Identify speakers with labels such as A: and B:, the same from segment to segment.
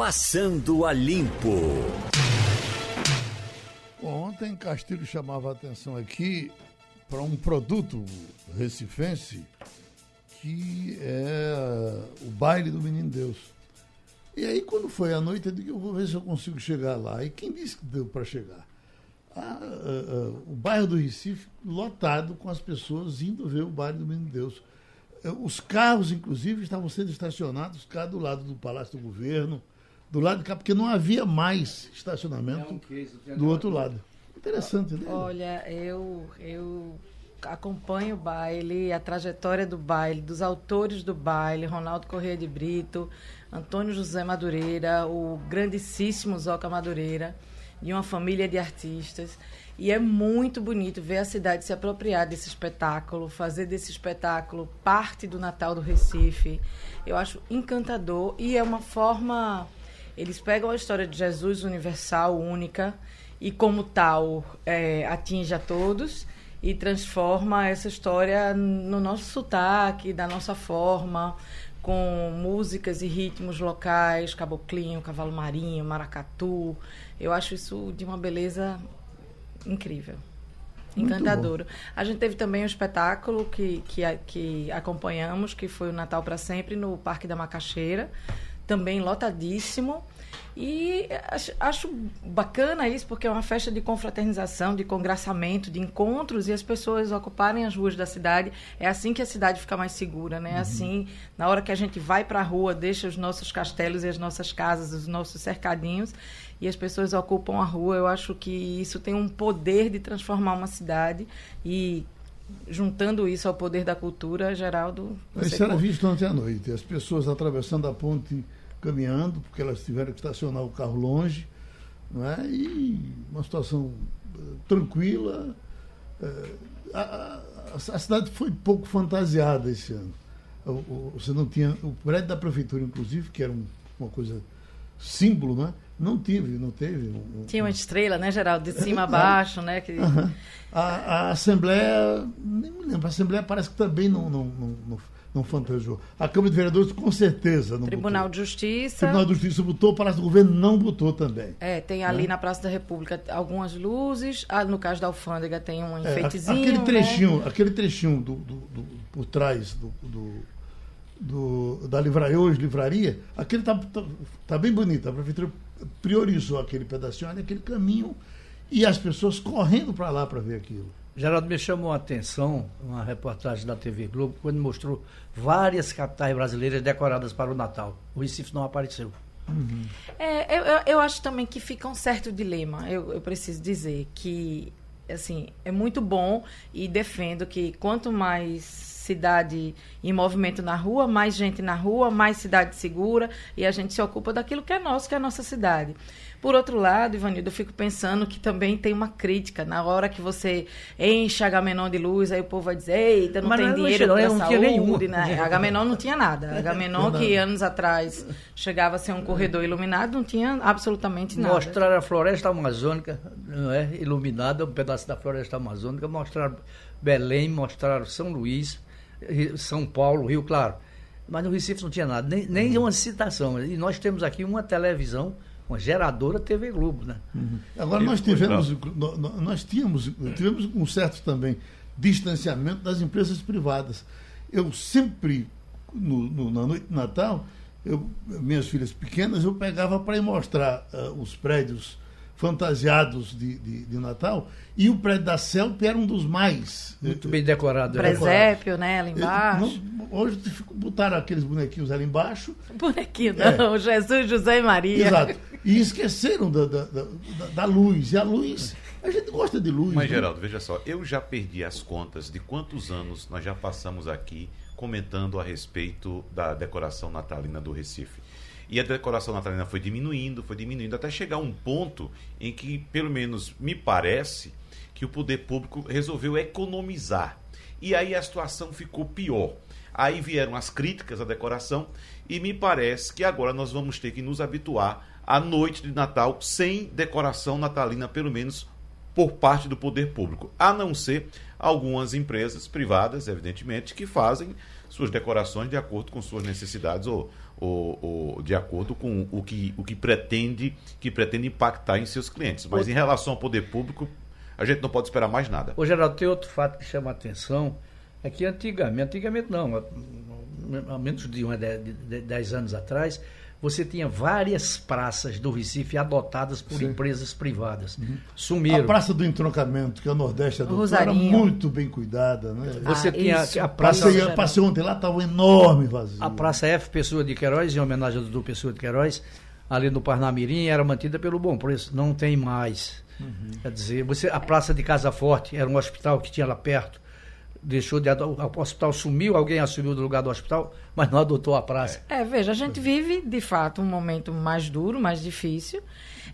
A: Passando a Limpo.
B: Ontem Castilho chamava a atenção aqui para um produto recifense que é o baile do Menino Deus. E aí, quando foi à noite, eu digo, eu vou ver se eu consigo chegar lá. E quem disse que deu para chegar? Ah, ah, ah, o bairro do Recife lotado com as pessoas indo ver o baile do Menino Deus. Eh, os carros, inclusive, estavam sendo estacionados cá do lado do Palácio do Governo, do lado de cá, porque não havia mais estacionamento do outro lado. Interessante, né?
C: Olha, eu, eu acompanho o baile, a trajetória do baile, dos autores do baile, Ronaldo Corrêa de Brito, Antônio José Madureira, o grandíssimo Zoca Madureira, de uma família de artistas. E é muito bonito ver a cidade se apropriar desse espetáculo, fazer desse espetáculo parte do Natal do Recife. Eu acho encantador e é uma forma eles pegam a história de Jesus universal, única, e como tal é, atinge a todos e transforma essa história no nosso sotaque, da nossa forma, com músicas e ritmos locais, caboclinho, cavalo marinho, maracatu. Eu acho isso de uma beleza incrível. Encantadora. A gente teve também um espetáculo que, que, que acompanhamos, que foi o Natal para Sempre, no Parque da Macaxeira também lotadíssimo. E acho, bacana isso, porque é uma festa de confraternização, de congraçamento, de encontros, e as pessoas ocuparem as ruas da cidade. É assim que a cidade fica mais segura, né? Uhum. Assim, na hora que a gente vai para a rua, deixa os nossos castelos e as nossas casas, os nossos cercadinhos, e as pessoas ocupam a rua, eu acho que isso tem um poder de transformar uma cidade e juntando isso ao poder da cultura, Geraldo.
B: Isso era visto ontem à noite, as pessoas atravessando a ponte caminhando, porque elas tiveram que estacionar o carro longe, não é? e uma situação uh, tranquila. Uh, a, a, a, cidade foi pouco fantasiada esse ano. Você não tinha. O prédio da prefeitura, inclusive, que era um, uma coisa símbolo, não é? Não tive, não teve. Um,
C: Tinha uma estrela, né, Geraldo? De cima a baixo, né? Que...
B: A, a, Assembleia, nem me lembro, a Assembleia parece que também não, não, não, não não fantasiou. A Câmara de Vereadores, com certeza, não
C: Tribunal
B: botou.
C: de Justiça.
B: Tribunal de Justiça botou, o Palácio do Governo não botou também.
C: É, tem ali né? na Praça da República algumas luzes. Ah, no caso da alfândega tem um é, enfeitezinho.
B: aquele
C: né?
B: trechinho, né? aquele trechinho do, do, do, por trás do, do, da livraria, hoje livraria, aquele tá, tá, tá, bem bonito. A prefeitura priorizou aquele pedacinho, aquele caminho, e as pessoas correndo para lá para ver aquilo.
D: Geraldo, me chamou a atenção uma reportagem da TV Globo quando mostrou várias capitais brasileiras decoradas para o Natal. O Recife não apareceu.
C: Uhum. É, eu, eu, acho também que fica um certo dilema. Eu, eu preciso dizer que assim é muito bom e defendo que quanto mais cidade em movimento na rua, mais gente na rua, mais cidade segura e a gente se ocupa daquilo que é nosso, que é a nossa cidade. Por outro lado, Ivanildo, eu fico pensando que também tem uma crítica. Na hora que você enche a Gamenon de luz, aí o povo vai dizer, eita, não Mas tem não dinheiro para não saúde. Nenhum. Né? A Gamenon não tinha nada. A Gamenon, que anos atrás chegava a ser um corredor iluminado, não tinha absolutamente nada.
D: Mostraram a floresta amazônica, não é? iluminada, um pedaço da floresta amazônica, mostraram Belém, mostraram São Luís, São Paulo, Rio Claro. Mas no Recife não tinha nada, nem, nem uma citação. E nós temos aqui uma televisão uma geradora TV Globo, né?
B: Uhum. Agora nós tivemos, nós tínhamos, tivemos um certo também distanciamento das empresas privadas. Eu sempre, no, no, na noite de Natal, eu, minhas filhas pequenas, eu pegava para ir mostrar uh, os prédios fantasiados de, de, de, Natal. E o prédio da CELP era um dos mais.
D: Muito bem decorado.
C: Né? Presépio, né? Ali embaixo.
B: Não, hoje botaram aqueles bonequinhos ali embaixo.
C: Bonequinho, não. É. Jesus, José e Maria.
B: Exato. E esqueceram da, da, da, da, luz. E a luz. A gente gosta de luz.
E: Mas, né? Geraldo, veja só. Eu já perdi as contas de quantos anos nós já passamos aqui comentando a respeito da decoração natalina do Recife. E a decoração natalina foi diminuindo, foi diminuindo, até chegar a um ponto em que, pelo menos me parece, que o poder público resolveu economizar. E aí a situação ficou pior. Aí vieram as críticas à decoração e me parece que agora nós vamos ter que nos habituar à noite de Natal sem decoração natalina, pelo menos por parte do poder público, a não ser algumas empresas privadas, evidentemente, que fazem suas decorações de acordo com suas necessidades ou, o, o, de acordo com o que, o que pretende que pretende impactar em seus clientes. Mas em relação ao poder público, a gente não pode esperar mais nada.
D: Ô, Geraldo, tem outro fato que chama a atenção, é que antigamente, antigamente não, há menos de, uma, de, de 10 anos atrás, você tinha várias praças do Recife adotadas por Sim. empresas privadas. Uhum. Sumiram.
B: A Praça do Entroncamento, que é o Nordeste adotou, era muito bem cuidada. Né?
D: Você ah, tinha isso. a Praça...
B: Passei, passei ontem lá, estava enorme vazio.
D: A Praça F Pessoa de Queiroz, em homenagem ao Dudu Pessoa de Queiroz, ali no Parnamirim, era mantida pelo bom preço. Não tem mais. Uhum. Quer dizer, você, a Praça de Casa Forte era um hospital que tinha lá perto deixou de o hospital sumiu, alguém assumiu do lugar do hospital, mas não adotou a praça.
C: É, veja, a gente vive de fato um momento mais duro, mais difícil.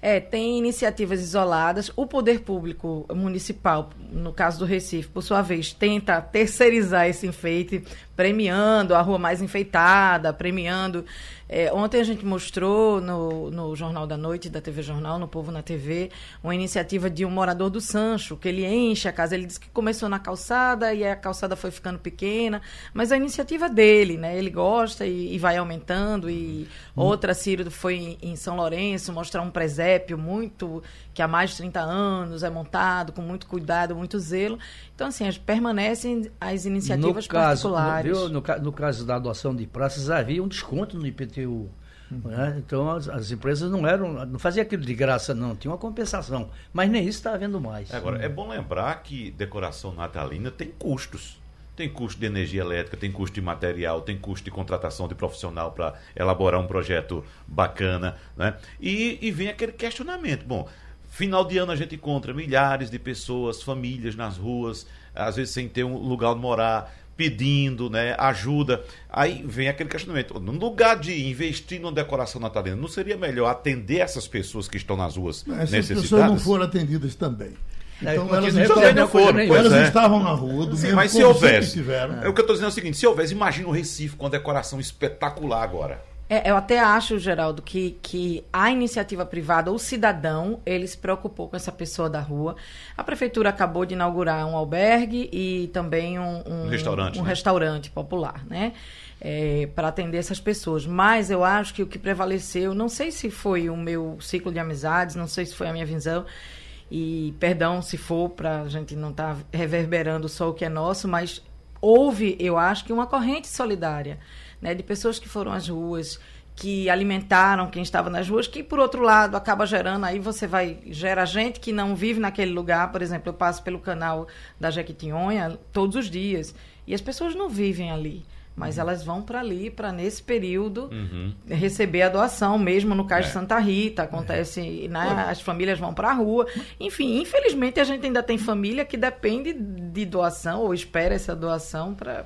C: É, tem iniciativas isoladas. O poder público municipal, no caso do Recife, por sua vez, tenta terceirizar esse enfeite, premiando a rua mais enfeitada, premiando é, ontem a gente mostrou no, no Jornal da Noite, da TV Jornal, no Povo na TV, uma iniciativa de um morador do Sancho, que ele enche a casa. Ele disse que começou na calçada e a calçada foi ficando pequena, mas a iniciativa dele, né? Ele gosta e, e vai aumentando. E hum. outra, Ciro, foi em, em São Lourenço mostrar um presépio muito que há mais de 30 anos é montado com muito cuidado, muito zelo. Então, assim, permanecem as iniciativas
D: no caso,
C: particulares.
D: No, no, no, caso da adoção de praças, havia um desconto no IPTU. Uhum. Né? Então, as, as, empresas não eram, não faziam aquilo de graça, não, tinha uma compensação. Mas nem isso está havendo mais.
E: Agora, é bom lembrar que decoração natalina tem custos. Tem custo de energia elétrica, tem custo de material, tem custo de contratação de profissional para elaborar um projeto bacana. Né? E, e vem aquele questionamento. Bom, Final de ano a gente encontra milhares de pessoas, famílias nas ruas, às vezes sem ter um lugar onde morar, pedindo né, ajuda. Aí vem aquele questionamento: no lugar de investir numa decoração natalina, não seria melhor atender essas pessoas que estão nas ruas
B: Essas
E: necessitadas?
B: pessoas não foram atendidas também.
E: É, então, elas, estavam, não foram,
B: elas é. estavam na rua, do
E: Sim, mas se houvesse. É. O que eu estou dizendo é o seguinte: se houvesse, imagina o Recife com a decoração espetacular agora.
C: É, eu até acho, Geraldo, que, que a iniciativa privada, o cidadão, ele se preocupou com essa pessoa da rua. A prefeitura acabou de inaugurar um albergue e também um, um,
E: restaurante,
C: um
E: né?
C: restaurante popular, né? É, para atender essas pessoas. Mas eu acho que o que prevaleceu, não sei se foi o meu ciclo de amizades, não sei se foi a minha visão, e perdão se for, para a gente não estar tá reverberando só o que é nosso, mas houve, eu acho que, uma corrente solidária né, de pessoas que foram às ruas, que alimentaram quem estava nas ruas, que por outro lado acaba gerando, aí você vai, gera gente que não vive naquele lugar, por exemplo, eu passo pelo canal da Jequitinhonha todos os dias, e as pessoas não vivem ali mas uhum. elas vão para ali para nesse período uhum. receber a doação mesmo no caso é. de Santa Rita acontece é. né, as famílias vão para a rua enfim infelizmente a gente ainda tem família que depende de doação ou espera essa doação para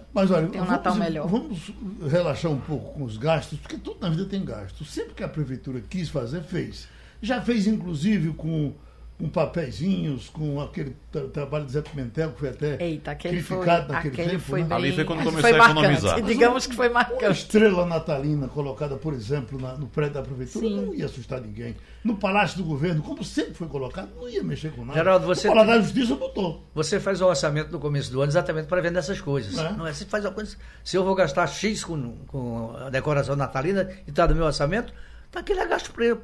C: ter um Natal melhor
B: vamos relaxar um pouco com os gastos porque tudo na vida tem gastos sempre que a prefeitura quis fazer fez já fez inclusive com com papeizinhos, com aquele tra trabalho de Zé Pimentel, que foi até
C: Eita, criticado foi, naquele aquele tempo. Foi
E: né? bem, Ali foi quando começou foi a economizar.
C: digamos que foi marcante. Uma
B: estrela natalina colocada, por exemplo, na, no prédio da prefeitura, Sim. não ia assustar ninguém. No Palácio do Governo, como sempre foi colocado, não ia mexer com nada.
D: Geraldo, você. O
B: Palácio da Justiça botou.
D: Você faz o orçamento no começo do ano exatamente para vender essas coisas. É. Não é? Você faz uma coisa. Se eu vou gastar X com, com a decoração natalina e está no meu orçamento Está aquele gasto pre,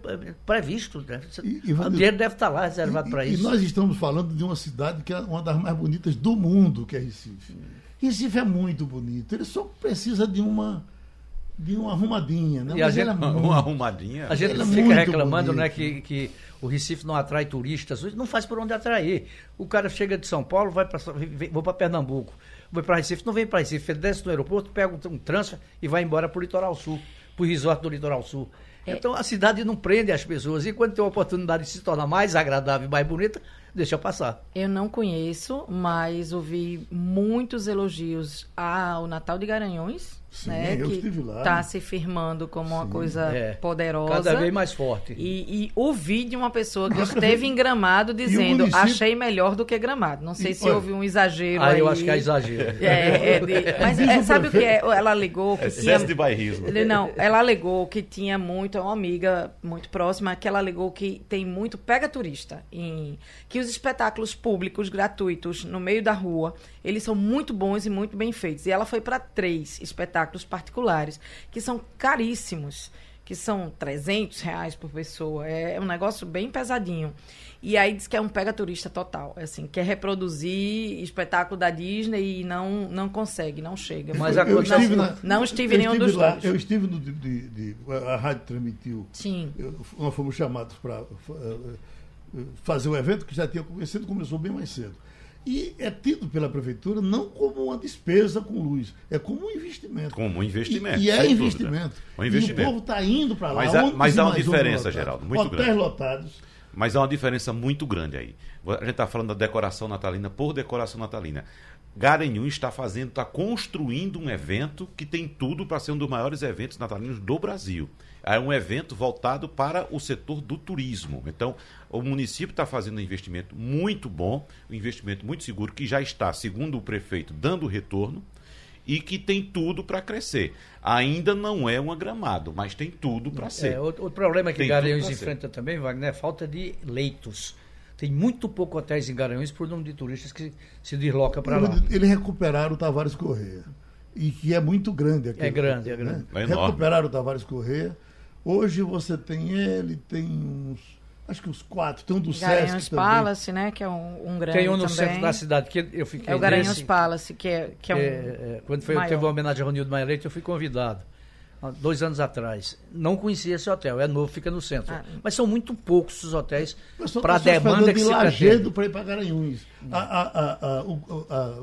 D: previsto. Né? E, e, o dinheiro deve estar tá lá reservado para isso.
B: E nós estamos falando de uma cidade que é uma das mais bonitas do mundo, que é Recife. Recife é muito bonito. Ele só precisa de uma de uma arrumadinha, né?
D: E a gente, é muito, uma arrumadinha. A gente é fica reclamando, né, que, que o Recife não atrai turistas, não faz por onde atrair. O cara chega de São Paulo, vai para vou para Pernambuco, vai para Recife, não vem para Recife, ele desce no aeroporto, pega um transfer e vai embora para o Litoral Sul, para o resort do Litoral Sul. É. Então a cidade não prende as pessoas. E quando tem a oportunidade de se tornar mais agradável e mais bonita, deixa passar.
C: Eu não conheço, mas ouvi muitos elogios ao Natal de Garanhões. Sim, né, que está se firmando como Sim, uma coisa é, poderosa.
D: Cada vez mais forte.
C: E, e ouvi de uma pessoa que esteve em Gramado dizendo município... achei melhor do que Gramado. Não sei e, se olha, houve um exagero
D: ah,
C: aí.
D: eu acho que é exagero.
C: É, é de, mas é, sabe o que é? Ela alegou que
E: Excesso
C: tinha...
E: de bairrismo.
C: Não, ela alegou que tinha muito muito, é uma amiga muito próxima, que ela alegou que tem muito pega turista, em, que os espetáculos públicos gratuitos no meio da rua, eles são muito bons e muito bem feitos. E ela foi para três espetáculos particulares, que são caríssimos, que são 300 reais por pessoa, é, é um negócio bem pesadinho. E aí diz que é um pega turista total, é assim, quer reproduzir espetáculo da Disney e não, não consegue, não chega.
D: Mas
C: eu,
D: a- eu estive
C: não,
B: na-
C: não estive em nenhum dos
B: lá,
C: dois.
B: Eu estive no. De, de- de- a rádio transmitiu.
C: Sim.
B: Eu- nós fomos chamados para fazer o evento que já tinha começado, começou bem mais cedo. E é tido pela prefeitura não como uma despesa com luz, é como um investimento.
E: Como um investimento.
B: E, e é investimento.
E: Um investimento.
B: E o povo está indo para lá.
E: Mas há- mas há uma diferença. Geraldo, muito
B: Hotéis
E: grande.
B: lotados.
E: Mas há uma diferença muito grande aí. A gente está falando da decoração natalina por decoração natalina. Garanhuns está fazendo, está construindo um evento que tem tudo para ser um dos maiores eventos natalinos do Brasil. É um evento voltado para o setor do turismo. Então, o município está fazendo um investimento muito bom, um investimento muito seguro, que já está, segundo o prefeito, dando retorno e que tem tudo para crescer. Ainda não é uma gramado, mas tem tudo para ser.
D: É, outro, outro problema que
E: Tem
D: Garanhuns
E: pra ser.
D: enfrenta também, Wagner, é falta de leitos. Tem muito pouco hotéis em Garanhuns por número de turistas que se desloca para lá.
B: Eles recuperaram o Tavares Correia. E que é muito grande aqui.
D: É grande, é grande.
E: É enorme.
B: recuperaram o Tavares Correia. Hoje você tem ele, tem uns. Acho que uns quatro. Tem um do
C: Garanhuns
B: Sesc também.
C: Palace, né? Que é um, um grande
D: Tem um no
C: também.
D: centro da cidade, que eu fiquei
C: É o Garanhuns
D: nesse,
C: Palace, que é, que é um...
D: é, é, quando foi,
C: maior.
D: teve uma homenagem a Ronildo Maia Leite, eu fui convidado. Dois anos atrás. Não conhecia esse hotel, é novo, fica no centro.
C: Ah.
D: Mas são muito poucos os hotéis para a demanda que
B: de
D: se pretende.
B: para ir para Garanhuns. A, a, a,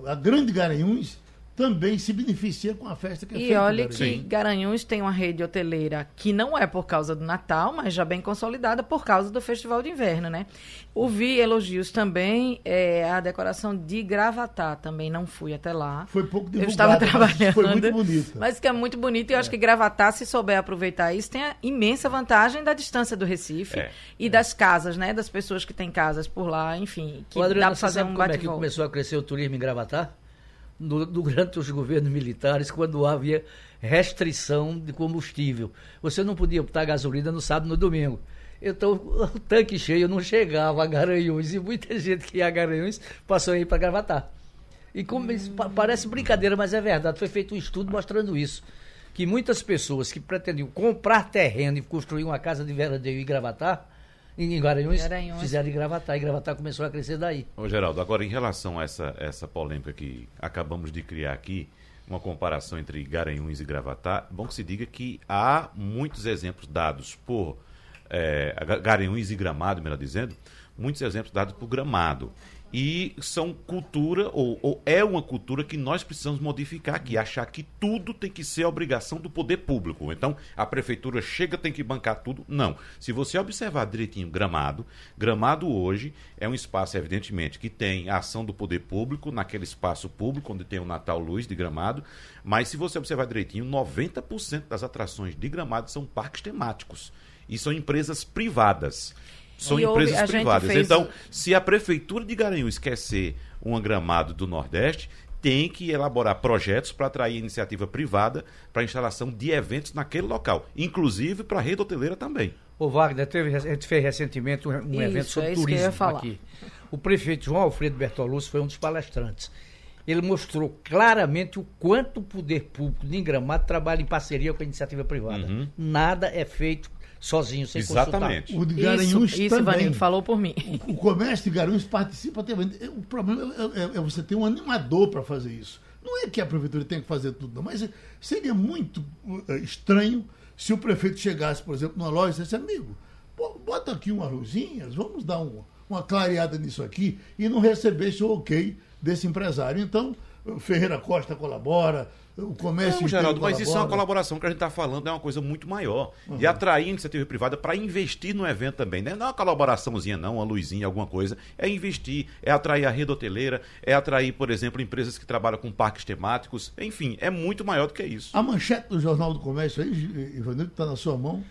B: a- a grande Garanhuns também se beneficia com a festa que é
C: E
B: feita em
C: olha que Garanhuns tem uma rede hoteleira que não é por causa do Natal, mas já bem consolidada por causa do Festival de Inverno, né? Ouvi elogios também, é, a decoração de Gravatá também, não fui até lá.
B: Foi pouco
C: Eu
B: divulgada,
C: estava
B: mas
C: trabalhando.
B: Foi muito bonita.
C: Mas que é muito bonito e eu acho que Gravatá, se souber aproveitar isso, tem a imensa vantagem da distância do Recife
E: É.
C: e das casas, né? Das pessoas que têm casas por lá, enfim, que
D: Adriano,
C: dá para fazer um
D: como é que
C: bate-volta.
D: começou a crescer o turismo em Gravatar? No- durante os governos militares, quando havia restrição de combustível. Você não podia botar gasolina no sábado e no domingo. Então, o tanque cheio não chegava a Garanhuns e muita gente que ia a Garanhuns passou a ir para Gravatar. E como pa- parece brincadeira, mas é verdade. Foi feito um estudo mostrando isso. Que muitas pessoas que pretendiam comprar terreno e construir uma casa de veraneio em Gravatar, em Garanhuns,
C: Garanhuns.
D: fizeram em Gravatar. E Gravatar começou a crescer daí.
E: Ô, Geraldo, agora em relação a essa, essa polêmica que acabamos de criar aqui, uma comparação entre Garanhuns e Gravatá, bom que se diga que há muitos exemplos dados por é, Ga- Garanhuns e Gramado, melhor dizendo, muitos exemplos dados por Gramado. E são cultura, ou, ou é uma cultura que nós precisamos modificar aqui, achar que tudo tem que ser obrigação do poder público. Então, a prefeitura chega, tem que bancar tudo. Não. Se você observar direitinho Gramado, Gramado hoje é um espaço, evidentemente, que tem a ação do poder público, naquele espaço público, onde tem o Natal Luz de Gramado. Mas se você observar direitinho, 90% das atrações de Gramado são parques temáticos. E são empresas privadas. São
C: E houve-
E: empresas
C: gente
E: privadas.
C: fez-
E: Então, se a prefeitura de Garanhuns quer ser um gramado do Nordeste, tem que elaborar projetos para atrair iniciativa privada para instalação de eventos naquele local, inclusive para a rede hoteleira também.
D: O Wagner, teve, a gente fez recentemente um, um
C: Isso,
D: evento sobre
C: é
D: turismo
C: falar.
D: aqui. O prefeito João Alfredo Bertolucci foi um dos palestrantes. Ele mostrou claramente o quanto o poder público de Gramado trabalha em parceria com a iniciativa privada.
E: Uhum.
D: Nada é feito sozinho, sem
E: Exatamente.
B: O de
C: Isso,
B: Garanhuns
C: isso
B: também.
C: Falou por mim.
B: O, o comércio de Garanhuns participa ativamente. O problema é, é- é você ter um animador para fazer isso. Não é que a prefeitura tem que fazer tudo, não, mas seria muito uh, estranho se o prefeito chegasse, por exemplo, numa loja e dissesse, amigo, pô, bota aqui umas luzinhas, vamos dar um- uma clareada nisso aqui, e não recebesse o ok desse empresário. Então, Ferreira Costa colabora, o comércio
E: Não, Geraldo, mas isso é uma
B: colabora.
E: colaboração que a gente está falando, é uma coisa muito maior.
B: Uhum.
E: De atrair a iniciativa privada para investir no evento também. Né? Não é uma colaboraçãozinha, não, uma luzinha, alguma coisa. É investir, é atrair a rede hoteleira, é atrair, por exemplo, empresas que trabalham com parques temáticos. Enfim, é muito maior do que isso.
B: A manchete do Jornal do Comércio aí, Ivanildo, está na sua mão.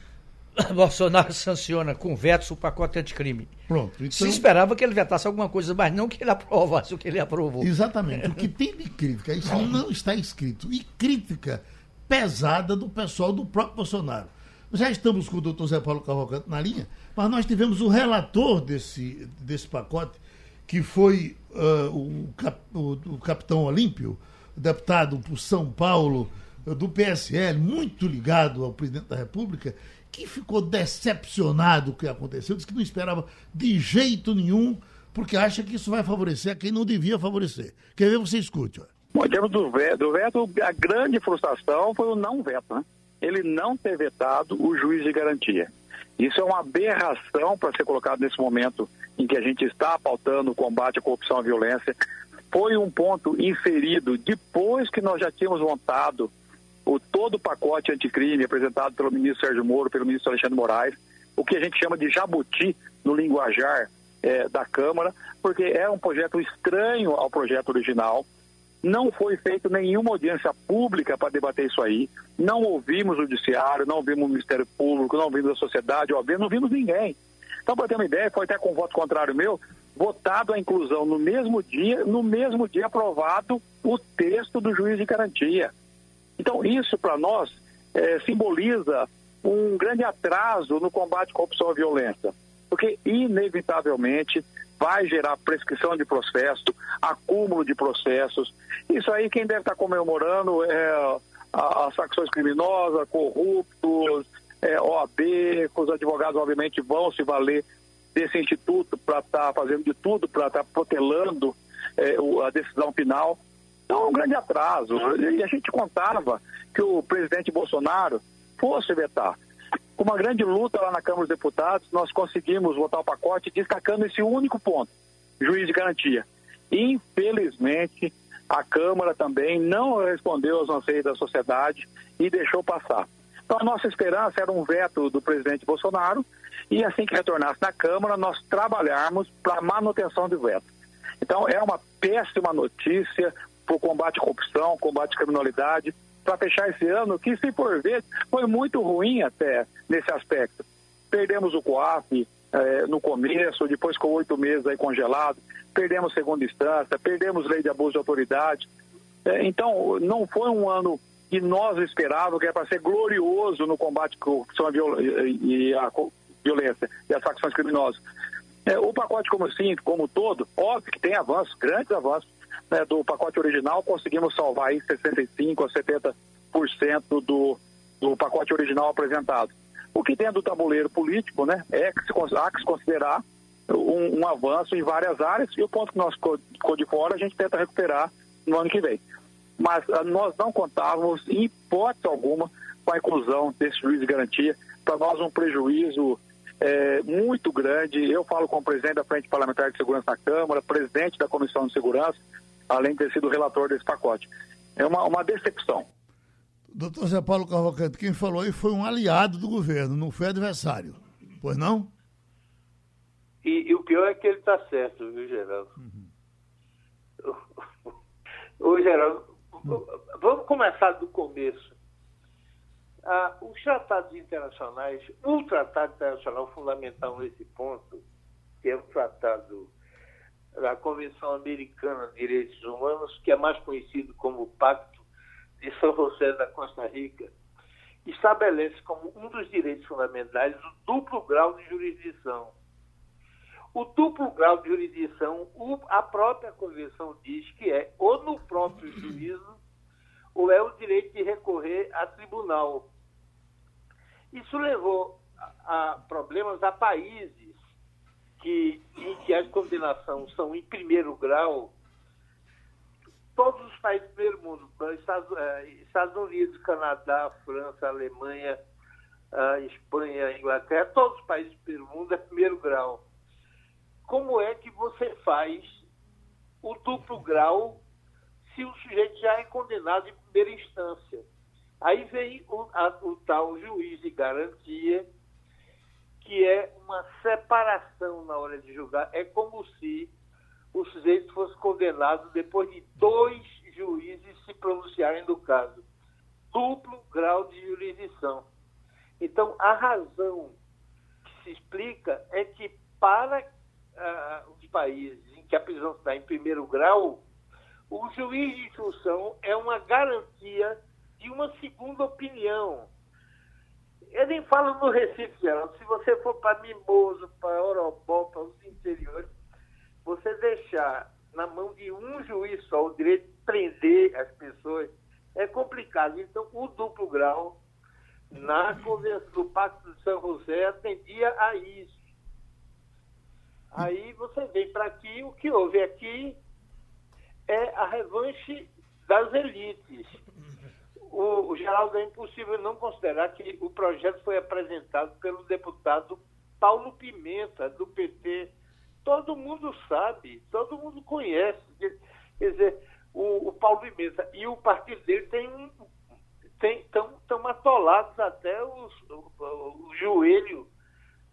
D: Bolsonaro sanciona com vetos o pacote anticrime.
B: Pronto.
D: Se
B: Então,
D: esperava que ele vetasse alguma coisa, mas não que ele aprovasse o que ele aprovou.
B: Exatamente. O que tem de crítica, isso não está escrito. E crítica pesada do pessoal do próprio Bolsonaro. Já estamos com o doutor Zé Paulo Cavalcante na linha, mas nós tivemos o relator desse, desse pacote, que foi uh, o, cap, o, o, capitão Olímpio, deputado por São Paulo, do PSL, muito ligado ao presidente da República, que ficou decepcionado com o que aconteceu, disse que não esperava de jeito nenhum, porque acha que isso vai favorecer a quem não devia favorecer. Quer ver? Você escute. Ó.
F: Bom, em termos do veto, do veto, a grande frustração foi o não veto, né? Ele não ter vetado o juiz de garantia. Isso é uma aberração para ser colocado nesse momento em que a gente está pautando o combate à corrupção e à violência. Foi um ponto inserido depois que nós já tínhamos montado o todo o pacote anticrime apresentado pelo ministro Sérgio Moro, pelo ministro Alexandre Moraes, o que a gente chama de jabuti no linguajar é, da Câmara, porque é um projeto estranho ao projeto original. Não foi feita nenhuma audiência pública para debater isso aí. Não ouvimos o judiciário, não ouvimos o Ministério Público, não ouvimos a sociedade, não vimos ninguém. Então, para ter uma ideia, foi até com voto contrário meu, votado a inclusão no mesmo dia, no mesmo dia aprovado o texto do juiz de garantia. Então, isso para nós é, simboliza um grande atraso no combate à corrupção e violência, porque inevitavelmente vai gerar prescrição de processo, acúmulo de processos. Isso aí quem deve estar comemorando é as facções criminosas, corruptos, é, OAB, os advogados obviamente vão se valer desse instituto para estar tá fazendo de tudo para estar tá protelando é, a decisão final. Então, é um grande atraso. E a gente contava que o presidente Bolsonaro fosse vetar. Com uma grande luta lá na Câmara dos Deputados, nós conseguimos votar o pacote destacando esse único ponto, juiz de garantia. Infelizmente, a Câmara também não respondeu aos anseios da sociedade e deixou passar. Então, a nossa esperança era um veto do presidente Bolsonaro e, assim que retornasse na Câmara, nós trabalharmos para manutenção do veto. Então, é uma péssima notícia para o combate à corrupção, combate à criminalidade, para fechar esse ano, que se for ver, foi muito ruim até nesse aspecto. Perdemos o COAF eh, no começo, depois com oito meses aí congelado, perdemos segunda instância, perdemos lei de abuso de autoridade. Eh, então, não foi um ano que nós esperávamos, que era para ser glorioso no combate à corrupção e à violência e às facções criminosas. Eh, o pacote como assim, como todo, óbvio que tem avanços, grandes avanços, né, do pacote original, conseguimos salvar aí 65% a 70% do, do pacote original apresentado. O que tem do tabuleiro político, né, é que se, há que se considerar um, um, avanço em várias áreas e o ponto que nós ficou, de fora a gente tenta recuperar no ano que vem. Mas uh, nós não contávamos, em hipótese alguma, com a inclusão desse juiz de garantia. Para nós, um prejuízo é, muito grande. Eu falo com o presidente da Frente Parlamentar de Segurança na Câmara, presidente da Comissão de Segurança, além de ter sido relator desse pacote. É uma, uma decepção.
B: Doutor Zé Paulo Cavalcante, quem falou aí foi um aliado do governo, não foi adversário. Pois não?
G: E, e o pior é que ele está certo, viu, Geraldo? Uhum. Ô, Geraldo, uhum. vamos começar do começo. Ah, os tratados internacionais, o tratado internacional fundamental nesse ponto, que é o tratado da Convenção Americana de Direitos Humanos, que é mais conhecido como Pacto de São José da Costa Rica, estabelece como um dos direitos fundamentais o duplo grau de jurisdição. O duplo grau de jurisdição, a própria Convenção diz que é ou no próprio juízo ou é o direito de recorrer a tribunal. Isso levou a, a problemas a países que, em que as condenações são em primeiro grau, todos os países do primeiro mundo, Estados, eh, Estados Unidos, Canadá, França, Alemanha, Espanha, Inglaterra, todos os países do primeiro mundo é primeiro grau. Como é que você faz o duplo grau se o sujeito já é condenado em primeira instância? Aí vem o, a, o tal juiz de garantia, que é uma separação na hora de julgar. É como se o sujeito fosse condenado depois de dois juízes se pronunciarem do caso. Duplo grau de jurisdição. Então, a razão que se explica é que para uh, os países em que a prisão está em primeiro grau, o juiz de instrução é uma garantia de uma segunda opinião Ele fala no Recife, se você for para Mimoso, para Orobó, para os interiores, você deixar na mão de um juiz só o direito de prender as pessoas é complicado. Então, o duplo grau na convenção do Pacto de São José atendia a isso. Aí você vem para aqui, o que houve aqui é a revanche das elites. O, o Geraldo é impossível não considerar que o projeto foi apresentado pelo deputado Paulo Pimenta, do PT. Todo mundo sabe, todo mundo conhece. Quer dizer, o, o Paulo Pimenta e o partido dele tem estão atolados até os, o, o, joelho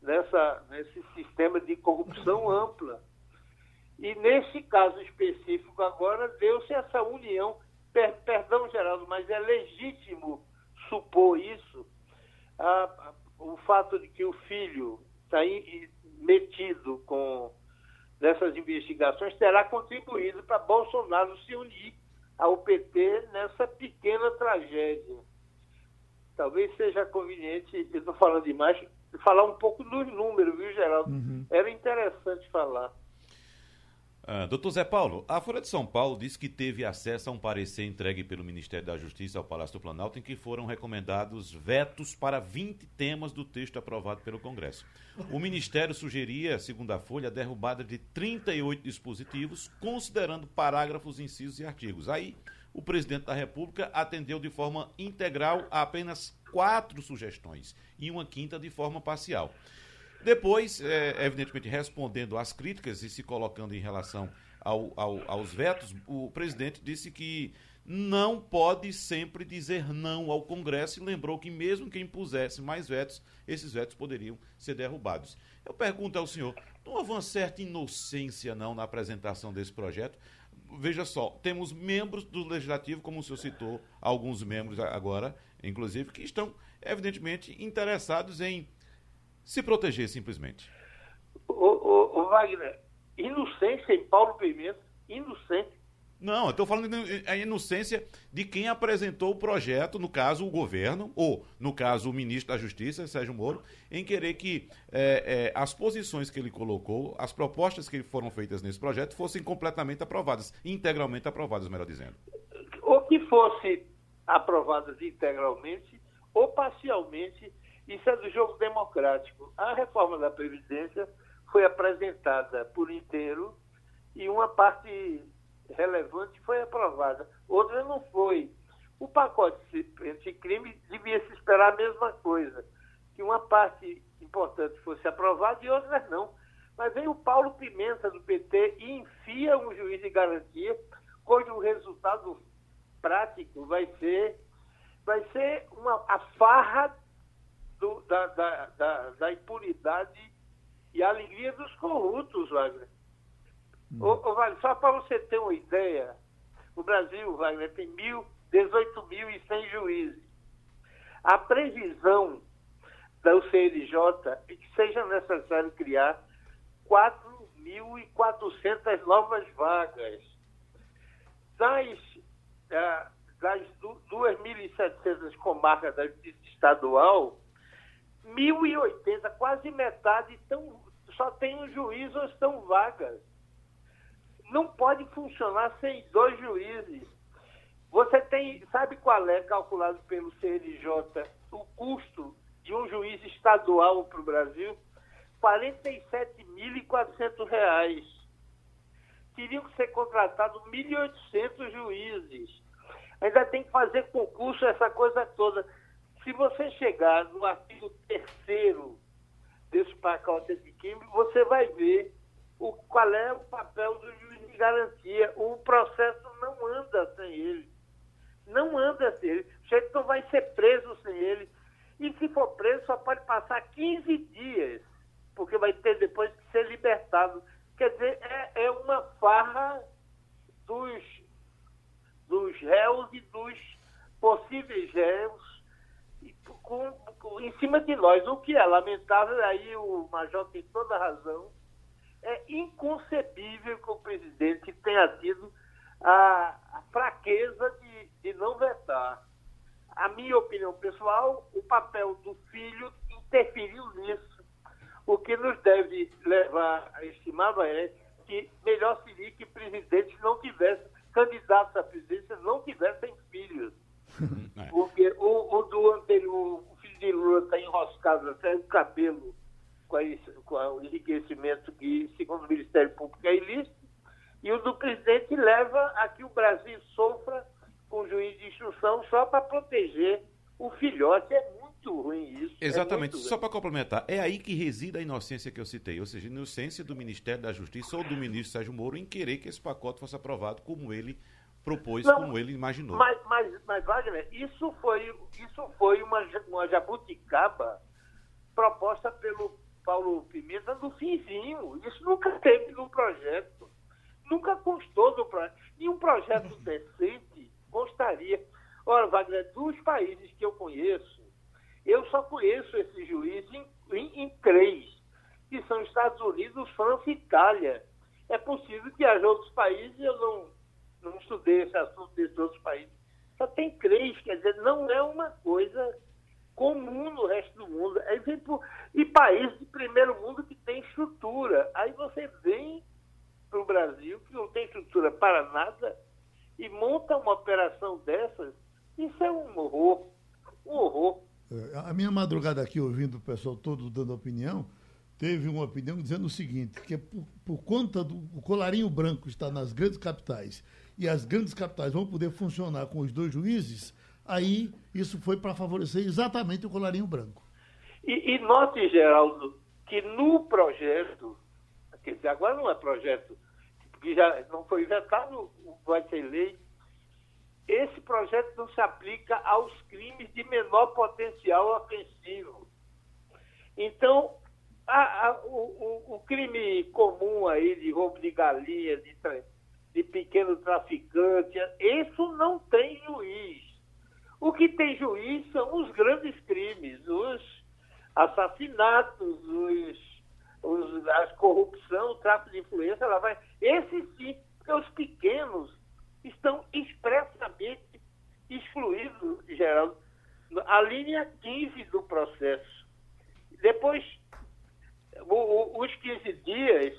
G: nessa, nesse sistema de corrupção ampla. E nesse caso específico agora deu-se essa união. Per, perdão, Geraldo, mas é legítimo supor isso. Ah, o fato de que o filho está metido com nessas investigações terá contribuído para Bolsonaro se unir ao PT nessa pequena tragédia. Talvez seja conveniente, eu estou falando demais, falar um pouco dos números, viu, Geraldo? Uhum. Era interessante falar.
E: Uh, doutor Zé Paulo, a Folha de São Paulo diz que teve acesso a um parecer entregue pelo Ministério da Justiça ao Palácio do Planalto em que foram recomendados vetos para 20 temas do texto aprovado pelo Congresso. O Ministério sugeria, segundo a Folha, a derrubada de 38 dispositivos, considerando parágrafos, incisos e artigos. Aí, o presidente da República atendeu de forma integral a apenas quatro sugestões e uma quinta de forma parcial. Depois, é, evidentemente, respondendo às críticas e se colocando em relação ao, ao, aos vetos, o presidente disse que não pode sempre dizer não ao Congresso e lembrou que, mesmo que impusesse mais vetos, esses vetos poderiam ser derrubados. Eu pergunto ao senhor: não houve uma certa inocência, não, na apresentação desse projeto? Veja só, temos membros do Legislativo, como o senhor citou, alguns membros agora, inclusive, que estão, evidentemente, interessados em se proteger simplesmente.
G: O, o, o Wagner, inocência em Paulo Pimenta, inocente.
E: Não, eu estou falando a inocência de quem apresentou o projeto, no caso o governo, ou no caso o ministro da Justiça, Sérgio Moro, em querer que é, é, as posições que ele colocou, as propostas que foram feitas nesse projeto, fossem completamente aprovadas, integralmente aprovadas, melhor dizendo.
G: Ou que fosse aprovadas integralmente ou parcialmente isso é do jogo democrático. A reforma da Previdência foi apresentada por inteiro e uma parte relevante foi aprovada, outra não foi. O pacote anticrime devia se esperar a mesma coisa, que uma parte importante fosse aprovada e outras não. Mas vem o Paulo Pimenta do PT e enfia um juiz de garantia, cujo resultado prático vai ser vai ser uma a farra do, da, da, da, da, impunidade e a alegria dos corruptos, Wagner. Hum. Ô, ô, Wagner, só para você ter uma ideia, o Brasil, Wagner, tem mil, 18.100 juízes. A previsão da UCLJ é que seja necessário criar 4.400 novas vagas. Das, eh, das 2.700 comarcas da justiça estadual, 1.080, quase metade, estão, só tem um juiz ou estão vagas. Não pode funcionar sem dois juízes. Você tem, sabe qual é calculado pelo CNJ o custo de um juiz estadual para o Brasil? R$ 47.400. Teriam que ser contratados 1.800 juízes. Ainda tem que fazer concurso, essa coisa toda. Se você chegar no artigo 3 desse pacote de crime, você vai ver o, qual é o papel do juiz de garantia. O processo não anda sem ele. Não anda sem ele. O sujeito não vai ser preso sem ele. E se for preso, só pode passar 15 dias, porque vai ter depois que ser libertado. Quer dizer, é, é uma farra dos, dos réus e dos possíveis réus com, com, em cima de nós, o que é lamentável, aí o Major tem toda a razão, é inconcebível que o presidente tenha tido a, a fraqueza de, de não vetar. a minha opinião pessoal, o papel do filho interferiu nisso. O que nos deve levar a estimar é que melhor seria que presidentes não tivessem, candidatos à presidência não tivessem filhos. É. Porque o, o do anterior, o filho de Lula está enroscado até o cabelo com, a, com o enriquecimento que, segundo o Ministério Público, é ilícito. E o do presidente leva a que o Brasil sofra com o juiz de instrução só para proteger o filhote. É muito ruim isso.
E: É Exatamente. É só para complementar, é aí que reside a inocência que eu citei, ou seja, a inocência do Ministério da Justiça ou do ministro Sérgio Moro em querer que esse pacote fosse aprovado como ele propôs, Não, como ele imaginou.
G: Mas, mas, mas Wagner, isso foi, isso foi uma, uma jabuticaba proposta pelo Paulo Pimenta no finzinho. Isso nunca teve no projeto. Nunca constou no projeto. E um projeto decente constaria. Ora, Wagner, dos países que eu conheço, eu só conheço esse juiz em, em, em três, que são Estados Unidos, França e Itália. É possível que haja outros países, eu não, não estudei esse assunto desses outros países. Só tem três, quer dizer, não é uma coisa comum no resto do mundo. Aí por, e países de primeiro mundo que tem estrutura. Aí você vem para o Brasil, que não tem estrutura para nada, e monta uma operação dessas, isso é um horror. Um horror.
B: É, a minha madrugada aqui, ouvindo o pessoal todo dando opinião, teve uma opinião dizendo o seguinte, que é por, por conta do colarinho branco estar nas grandes capitais e as grandes capitais vão poder funcionar com os dois juízes, aí isso foi para favorecer exatamente o colarinho branco.
G: E, e note, Geraldo, que no projeto, quer dizer, agora não é projeto, que já não foi vetado, vai ser lei, esse projeto não se aplica aos crimes de menor potencial ofensivo. Então, a, a, o, o, crime comum aí de roubo de galinha, de, de pequeno traficante, isso não tem juiz. O que tem juiz são os grandes crimes, os assassinatos, os, os, a corrupção, o tráfico de influência, ela vai. Esse sim, porque os pequenos estão expressamente excluídos, Geraldo, a linha 15 do processo. Depois, o, o, os 15 dias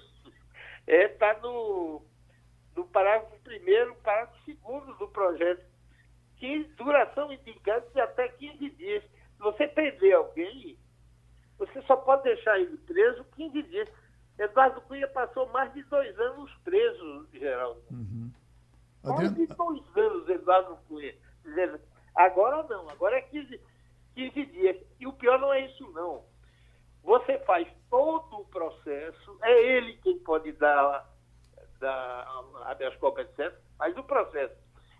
G: está é, tá no, no parágrafo primeiro, parágrafo segundo do projeto, que duração indicada de até 15 dias. Se você prender alguém, você só pode deixar ele preso 15 dias. Eduardo Cunha passou mais de dois anos preso, Geraldo. Uhum. Mais de dois anos, Eduardo Cunha. Agora não, agora é 15, 15 dias. E o pior não é isso, não. Você faz todo o processo, é ele quem pode dar, dar habeas corpus, etc., mas o processo.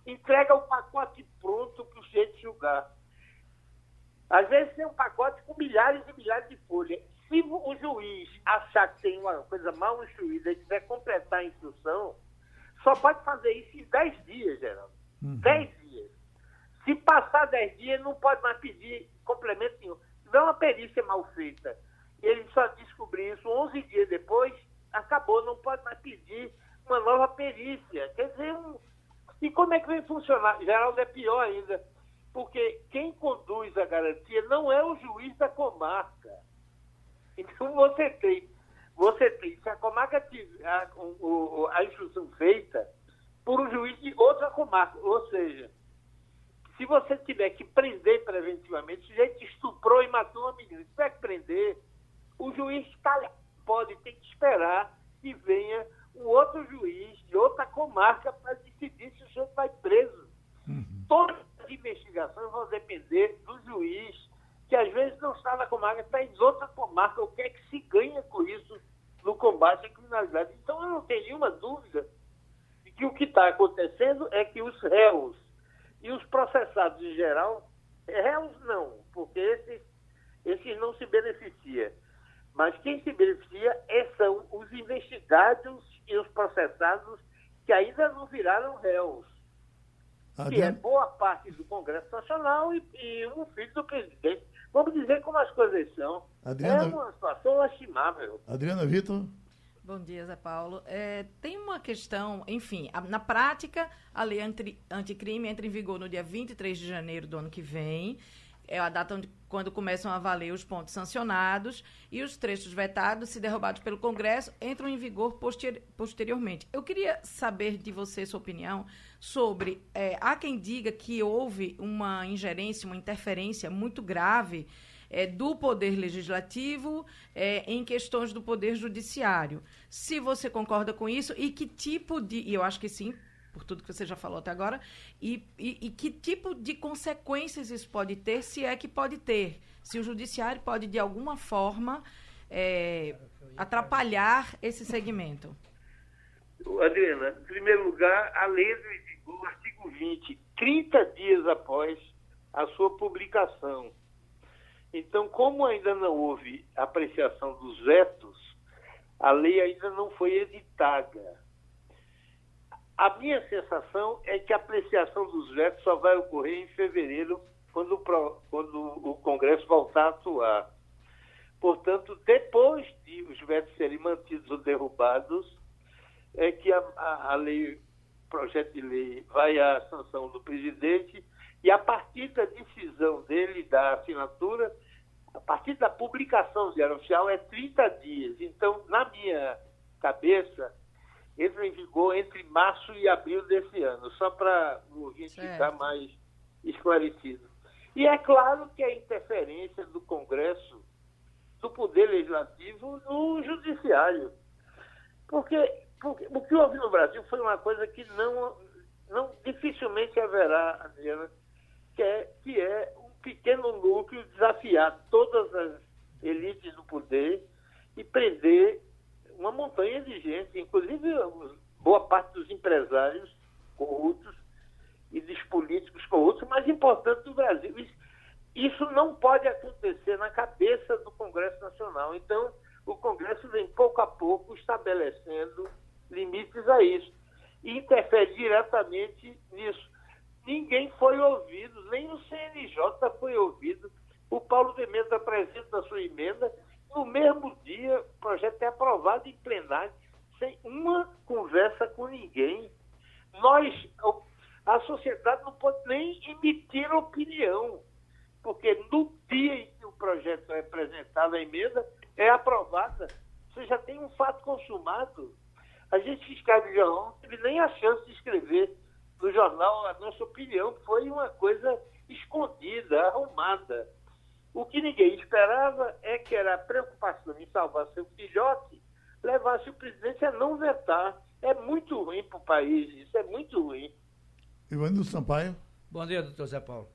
G: Entrega o pacote pronto para o sujeito julgar. Às vezes tem um pacote com milhares e milhares de folhas. Se o juiz achar que tem uma coisa mal instruída e quiser completar a instrução, só pode fazer isso em 10 dias, Geraldo. 10 uhum. dias. Se passar 10 dias, não pode mais pedir complemento nenhum. Se tiver uma perícia mal feita, e ele só descobrir isso 11 dias depois, acabou, não pode mais pedir uma nova perícia. Quer dizer, um... e como é que vai funcionar? Geraldo é pior ainda porque quem conduz a garantia não é o juiz da comarca. Então você tem, você tem, se a comarca tiver a, a instrução feita por um juiz de outra comarca, ou seja, se você tiver que prender preventivamente, o sujeito estuprou e matou uma menina, se tiver que prender, o juiz tá, pode ter que esperar que venha um outro juiz de outra comarca para decidir se o sujeito vai preso. Uhum. Todas investigações vão depender do juiz, que às vezes não está na comarca, está em outra comarca. O que é que se ganha com isso no combate à criminalidade? Então, eu não tenho nenhuma dúvida de que o que está acontecendo é que os réus e os processados em geral, réus não, porque esses, esses não se beneficiam. Mas quem se beneficia é, são os investigados e os processados que ainda não viraram réus que é boa parte do Congresso Nacional e, e um filho do presidente. Vamos dizer como as coisas são. Adriana... É uma situação lastimável.
B: Adriana Vitor.
C: Bom dia, Zé Paulo. É, tem uma questão, enfim, a, na prática, a lei anti, anticrime entra em vigor no dia 23 de janeiro do ano que vem. É a data onde, quando começam a valer os pontos sancionados e os trechos vetados, se derrubados pelo Congresso, entram em vigor posteri posteriormente. Eu queria saber de você sua opinião sobre. É, há quem diga que houve uma ingerência, uma interferência muito grave é, do Poder Legislativo é, em questões do Poder Judiciário. Se você concorda com isso e que tipo de. E eu acho que sim, por tudo que você já falou até agora, e, e, e, que tipo de consequências isso pode ter, se é que pode ter, se o judiciário pode, de alguma forma, é, atrapalhar esse segmento.
G: Adriana, em primeiro lugar, a lei do artigo 20, 30 dias após a sua publicação. Então, como ainda não houve apreciação dos vetos, a lei ainda não foi editada. A minha sensação é que a apreciação dos vetos só vai ocorrer em fevereiro, quando, quando o Congresso voltar a atuar. Portanto, depois de os vetos serem mantidos ou derrubados, é que a, a, a lei, projeto de lei vai à sanção do presidente e a partir da decisão dele, da assinatura, a partir da publicação do Diário Oficial é 30 dias. Então, na minha cabeça, entra em vigor entre março e abril desse ano, só para o ouvinte ficar mais esclarecido. E é claro que a interferência do Congresso, do Poder Legislativo, no Judiciário. Porque, porque o que houve no Brasil foi uma coisa que não, não dificilmente haverá, Adriana, que é, que é um pequeno núcleo desafiar todas as elites do poder e prender uma montanha de gente, inclusive boa parte dos empresários corruptos e dos políticos corruptos mais importantes do Brasil. Isso não pode acontecer na cabeça do Congresso Nacional. Então, o Congresso vem pouco a pouco estabelecendo limites a isso e interfere diretamente nisso. Ninguém foi ouvido, nem o CNJ foi ouvido. O Paulo Mendes apresenta a sua emenda. No mesmo dia, o projeto é aprovado em plenário, sem uma conversa com ninguém. Nós, a sociedade não pode nem emitir opinião, porque no dia em que o projeto é apresentado, a emenda é aprovada, você já tem um fato consumado. A gente que escreve jornal não teve nem a chance de escrever no jornal a nossa opinião foi uma coisa escondida, arrumada. O que ninguém esperava é que era a preocupação em salvar seu filhote levasse o presidente a não vetar. É muito ruim para o país, isso é muito ruim.
B: Ivanildo Sampaio.
D: Bom dia, doutor Zé Paulo.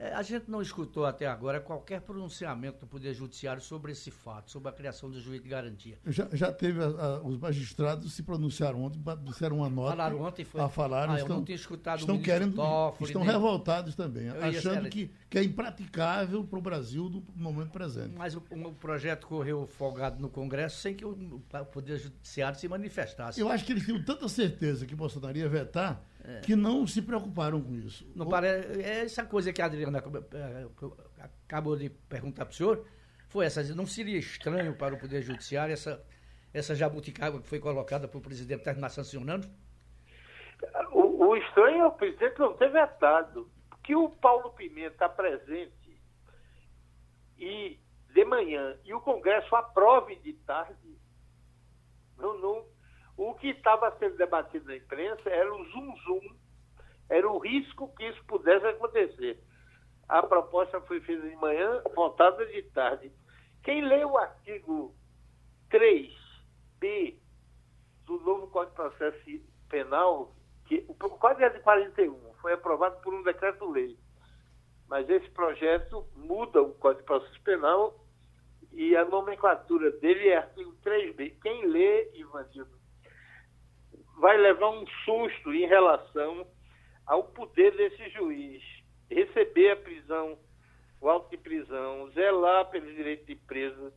D: É, a gente não escutou até agora qualquer pronunciamento do Poder Judiciário sobre esse fato, sobre a criação do juiz de garantia.
B: Já, já teve, a, a, os magistrados se pronunciaram ontem, disseram uma nota.
D: Falaram ontem, foi.
B: A falar,
D: ah,
B: estão,
D: eu não tinha escutado
B: estão
D: o
B: querendo,
D: Toffoli,
B: Estão
D: nem...
B: revoltados também, achando que, que é impraticável para o Brasil no momento presente.
D: Mas o, o, projeto correu folgado no Congresso sem que o, o Poder Judiciário se manifestasse.
B: Eu acho que eles tinham tanta certeza que Bolsonaro ia vetar é. que não se preocuparam com isso.
D: Não Ou... parece, é essa coisa que a Adriana é, acabou de perguntar para o senhor, foi essa. Não seria estranho para o Poder Judiciário essa, essa jabuticaba que foi colocada para o presidente terminar sancionando?
G: O, o estranho é o presidente não ter vetado. Que o Paulo Pimenta está presente e de manhã e o Congresso aprove de tarde, não, não, o que estava sendo debatido na imprensa era o zum-zum, era o risco que isso pudesse acontecer. A proposta foi feita de manhã, votada de tarde. Quem lê o artigo 3b do novo Código de Processo Penal, que o Código é de 41, foi aprovado por um decreto-lei. Mas esse projeto muda o Código de Processo Penal e a nomenclatura dele é artigo 3b. Quem lê, Ivanildo, vai levar um susto em relação ao poder desse juiz receber a prisão, o auto de prisão, zelar pelos direitos de preso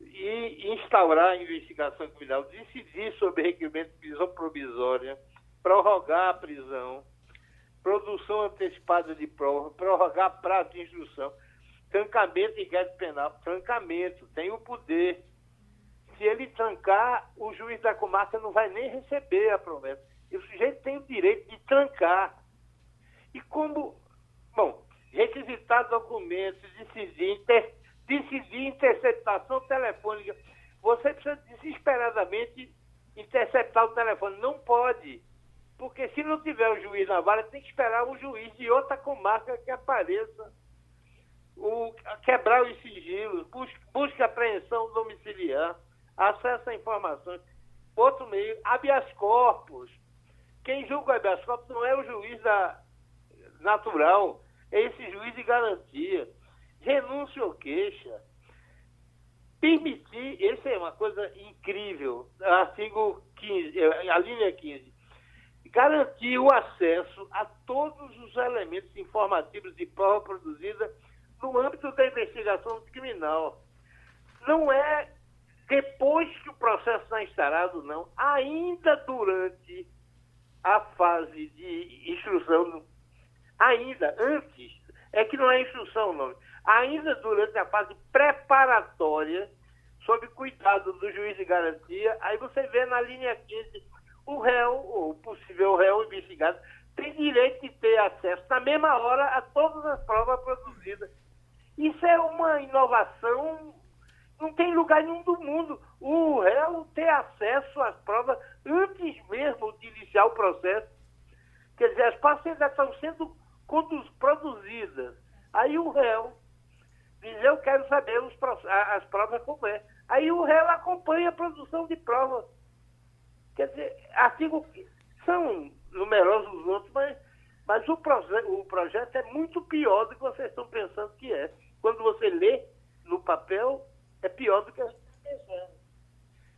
G: e instaurar a investigação criminal, decidir sobre requerimento de prisão provisória, prorrogar a prisão, produção antecipada de prova, prorrogar prazo de instrução, trancamento em inquérito penal, trancamento, tem o poder. Se ele trancar, o juiz da comarca não vai nem receber a promessa. E o sujeito tem o direito de trancar. E como, bom, requisitar documentos, decidir, inter, decidir interceptação telefônica, você precisa desesperadamente interceptar o telefone. Não pode. Porque se não tiver o juiz na vara, tem que esperar o juiz de outra comarca que apareça. O, quebrar os sigilos, busca, busca apreensão domiciliar, acesso a informações. Outro meio, habeas corpus. Quem julga o habeas corpus não é o juiz da natural, é esse juiz de garantia. Renúncia ou queixa. Permitir, essa é uma coisa incrível, artigo 15, a linha 15 garantir o acesso a todos os elementos informativos de prova produzida no âmbito da investigação criminal. Não é depois que o processo está instalado, não. Ainda durante a fase de instrução, ainda antes, é que não é instrução, não. Ainda durante a fase preparatória, sob cuidado do juiz de garantia, aí você vê na linha 15 o réu, ou o possível réu investigado, tem direito de ter acesso na mesma hora a todas as provas produzidas. Isso é uma inovação, não tem lugar nenhum do mundo. O réu ter acesso às provas antes mesmo de iniciar o processo. Quer dizer, as ainda estão sendo produzidas. Aí o réu diz, eu quero saber os, as provas como é. Aí o réu acompanha a produção de provas. Quer dizer, artigo são numerosos os outros, mas, mas o, proje o projeto é muito pior do que vocês estão pensando que é. Quando você lê no papel, é pior do que a gente está pensando.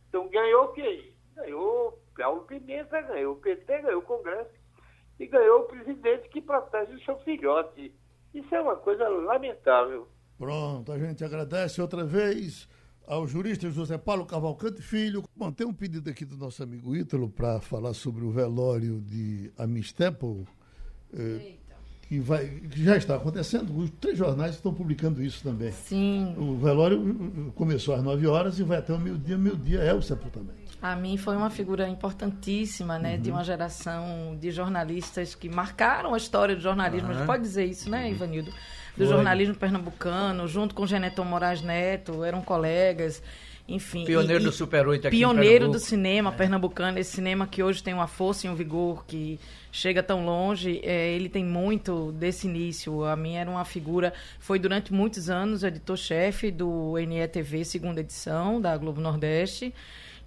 G: Então ganhou o quê? Ganhou Paulo Pimenta, ganhou o PT, ganhou o Congresso e ganhou o presidente que protege o seu filhote. Isso é uma coisa lamentável.
B: Pronto, a gente agradece outra vez ao jurista José Paulo Cavalcante Filho. Bom, tem um pedido aqui do nosso amigo Ítalo para falar sobre o velório de Amistepo, eh, que, vai, que já está acontecendo. Os três jornais estão publicando isso também.
C: Sim.
B: O velório eh, começou às 9 horas e vai até o meio-dia. Meio-dia é o sepultamento.
C: A mim foi uma figura importantíssima, né, uhum. de uma geração de jornalistas que marcaram a história do jornalismo. Uhum. A gente pode dizer isso, né, Ivanildo? do Foi. jornalismo pernambucano, junto com Geneton Moraes Neto, eram colegas. Enfim,
D: pioneiro e, do Super 8 aqui
C: Pioneiro do cinema é. pernambucano, esse cinema que hoje tem uma força e um vigor que chega tão longe, é, ele tem muito desse início. A minha era uma figura, foi durante muitos anos editor-chefe do NETV, segunda edição, da Globo Nordeste,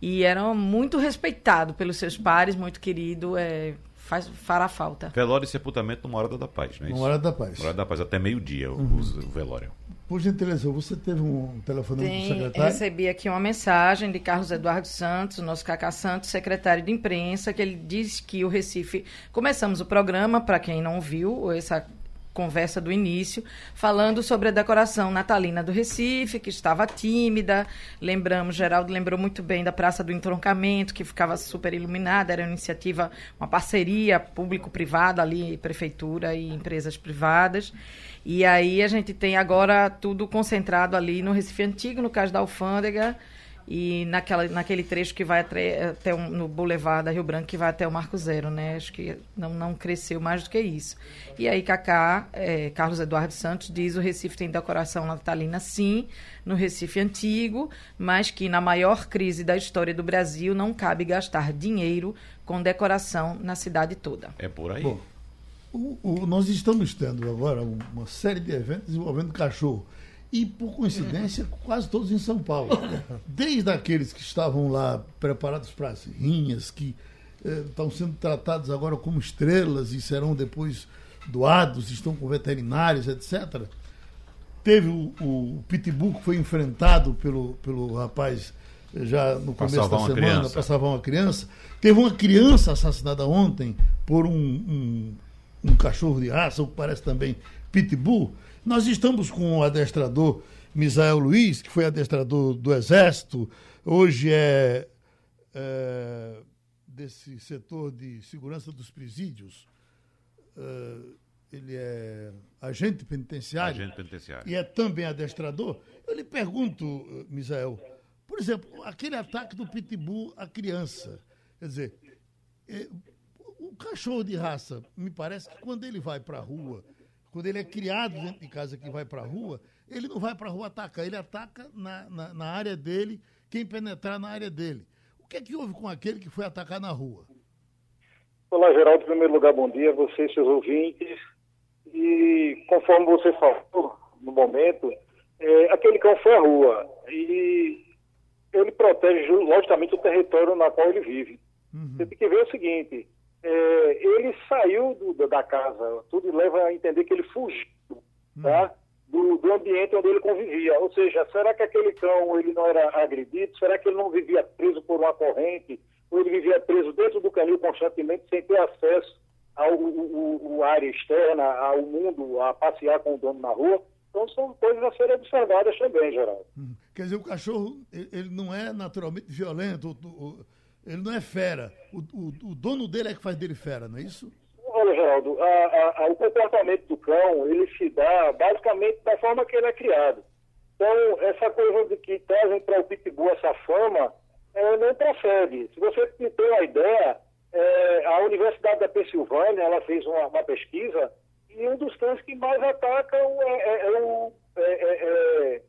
C: e era muito respeitado pelos seus pares, muito querido. É, faz, fará falta.
E: Velório e sepultamento no Morada da Paz, não é isso?
B: Morada da Paz.
E: Morada da Paz, até meio-dia uhum. o, o, velório.
B: Por gentileza, você teve um telefone do secretário?
C: recebi aqui uma mensagem de Carlos Eduardo Santos, nosso Cacá Santos, secretário de imprensa, que ele diz que o Recife... Começamos o programa, para quem não viu, essa conversa do início, falando sobre a decoração natalina do Recife, que estava tímida. Lembramos, Geraldo lembrou muito bem da Praça do Entroncamento, que ficava super iluminada, era uma iniciativa, uma parceria público-privada ali, prefeitura e empresas privadas. E aí a gente tem agora tudo concentrado ali no Recife Antigo, no caso da Alfândega, e naquela, naquele trecho que vai até, até um, no Boulevard da Rio Branco, que vai até o Marco Zero, né? Acho que não, não cresceu mais do que isso. E aí, Cacá, é, Carlos Eduardo Santos diz o Recife tem decoração natalina, sim, no Recife antigo, mas que na maior crise da história do Brasil não cabe gastar dinheiro com decoração na cidade toda.
E: É por aí.
B: Bom, o, o, nós estamos tendo agora uma série de eventos envolvendo cachorro e, por coincidência, quase todos em São Paulo. Desde aqueles que estavam lá preparados para as rinhas, que eh, estão sendo tratados agora como estrelas e serão depois doados, estão com veterinários, etc. Teve o, o Pitbull que foi enfrentado pelo, pelo rapaz eh, já no começo da semana para salvar uma criança. Teve uma criança assassinada ontem por um, um, um cachorro de raça, o que parece também Pitbull. Nós estamos com o adestrador Misael Luiz, que foi adestrador do Exército, hoje é, é desse setor de segurança dos presídios. É, ele é agente penitenciário,
E: agente penitenciário
B: e é também adestrador. Eu lhe pergunto, Misael, Por exemplo, aquele ataque do pitbull à criança. Quer dizer, é, o cachorro de raça, me parece que quando ele vai para a rua, quando ele é criado dentro de casa que vai para a rua, ele não vai para a rua atacar, ele ataca na, na, na, área dele, quem penetrar na área dele. O que é que houve com aquele que foi atacar na rua?
H: Olá, Geraldo. Em primeiro lugar, bom dia a você e seus ouvintes. E conforme você falou no momento, é, aquele cão foi à rua e ele protege, logicamente, o território na qual ele vive. Uhum. Você tem que ver o seguinte, é, ele saiu do, da casa, tudo leva a entender que ele fugiu, uhum. tá? Do, do, ambiente onde ele convivia. Ou seja, será que aquele cão ele não era agredido? Será que ele não vivia preso por uma corrente? Ou ele vivia preso dentro do canil constantemente sem ter acesso ao área externa, ao mundo, a passear com o dono na rua? Então são coisas a serem observadas também, Geraldo.
B: Hum. Quer dizer, o cachorro ele não é naturalmente violento, ele não é fera. O, o, o dono dele é que faz dele fera, não é isso?
H: Olha, Geraldo, a, a, o comportamento do cão, ele se dá basicamente da forma que ele é criado. Então, essa coisa de que trazem para o Pitbull essa fama, é, não procede. Se você tem uma ideia, é, a Universidade da Pensilvânia, ela fez uma, uma, pesquisa e um dos cães que mais atacam é, é, é o, é, é,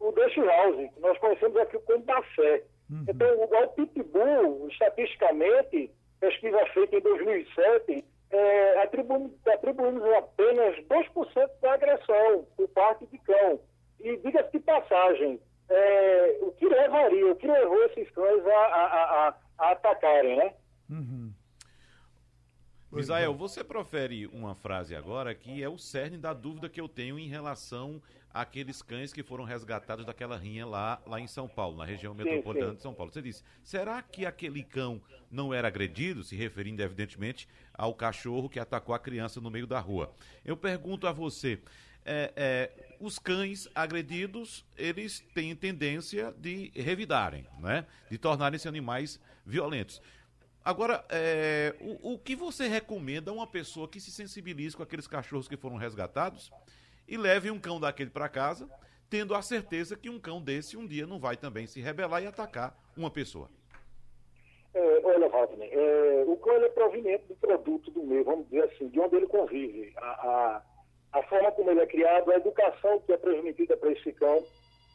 H: o Dutch House, que nós conhecemos aqui como Bafé. Uhum. Então, o Pitbull, estatisticamente, pesquisa feita em 2007, é, atribuímos, atribuímos apenas 2% da agressão por parte de cão. E diga-se de passagem, é, o que levaria, o que levou esses cães a, a, a, a atacarem, né? Uhum.
E: Israel, você profere uma frase agora que é o cerne da dúvida que eu tenho em relação àqueles cães que foram resgatados daquela rinha lá, lá em São Paulo, na região sim, metropolitana sim. de São Paulo. Você disse, será que aquele cão não era agredido, se referindo evidentemente ao cachorro que atacou a criança no meio da rua? Eu pergunto a você, é, é, os cães agredidos, eles têm tendência de revidarem, né? de tornarem-se animais violentos. Agora, é, o, o, que você recomenda a uma pessoa que se sensibilize com aqueles cachorros que foram resgatados e leve um cão daquele para casa, tendo a certeza que um cão desse um dia não vai também se rebelar e atacar uma pessoa?
H: É, olha, Wagner, é, o cão é proveniente do produto do meio, vamos dizer assim, de onde ele convive. A, a, a forma como ele é criado, a educação que é transmitida para esse cão.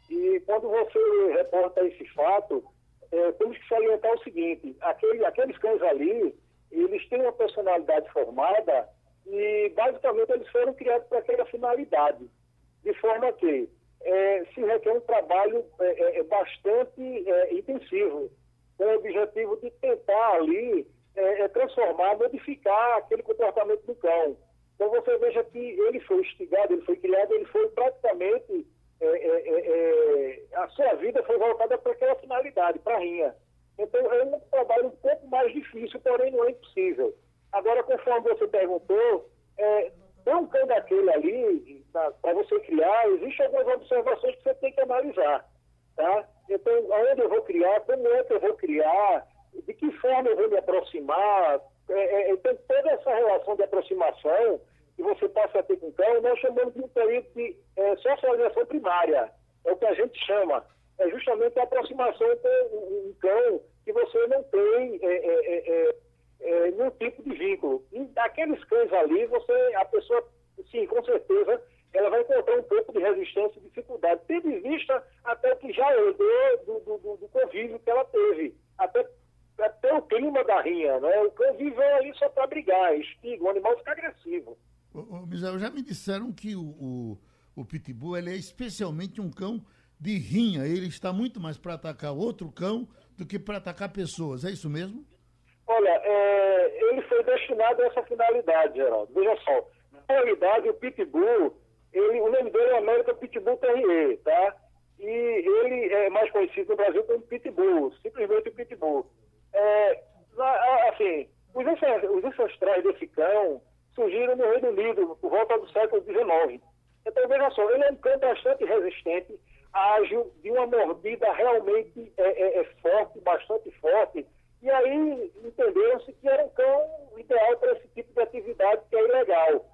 H: E quando você reporta esse fato, é, temos que salientar o seguinte: aquele, aqueles cães ali, eles têm uma personalidade formada e, basicamente, eles foram criados para aquela finalidade. De forma que é, se requer um trabalho é, é, é bastante é, intensivo, com o objetivo de tentar ali transformar, modificar aquele comportamento do cão. Então, você veja que ele foi instigado, ele foi criado, ele foi praticamente é, é, é, a sua vida foi voltada para aquela finalidade, para a rinha. Então é um trabalho um pouco mais difícil, porém não é impossível. Agora, conforme você perguntou, é, tem um cão daquele ali, para você criar, existem algumas observações que você tem que analisar. Tá? Então, aonde eu vou criar, como é que eu vou criar, de que forma eu vou me aproximar, é, é, tem toda essa relação de aproximação que você passa a ter com o cão, nós chamamos de um período de é, socialização primária. É o que a gente chama. É justamente a aproximação com um cão que você não tem é, é, nenhum tipo de vínculo. E daqueles cães ali, você, a pessoa, sim, com certeza, ela vai encontrar um pouco de resistência e dificuldade, tendo em vista até que já herdou do, do, do, convívio que ela teve, até, até o clima da rinha, né? O cão vive ali só para brigar, espiga, o animal fica agressivo.
B: Ô, ô, Misael, já me disseram que o, o, o Pitbull é especialmente um cão de rinha. Ele está muito mais para atacar outro cão do que para atacar pessoas. É isso mesmo?
H: Olha, destinado a essa finalidade, Geraldo. Veja só. Na realidade, o Pitbull, ele, o nome dele é América Pitbull Terrier, tá? E ele é mais conhecido no Brasil como Pitbull, simplesmente Pitbull. É, assim, os ancestrais desse cão surgiram no Reino Unido por volta do século XIX. Então, veja só, ele é um cão bastante resistente, ágil, de uma mordida realmente é, é, é forte, bastante forte. E aí entendeu-se que era um cão ideal para esse tipo de atividade que é ilegal.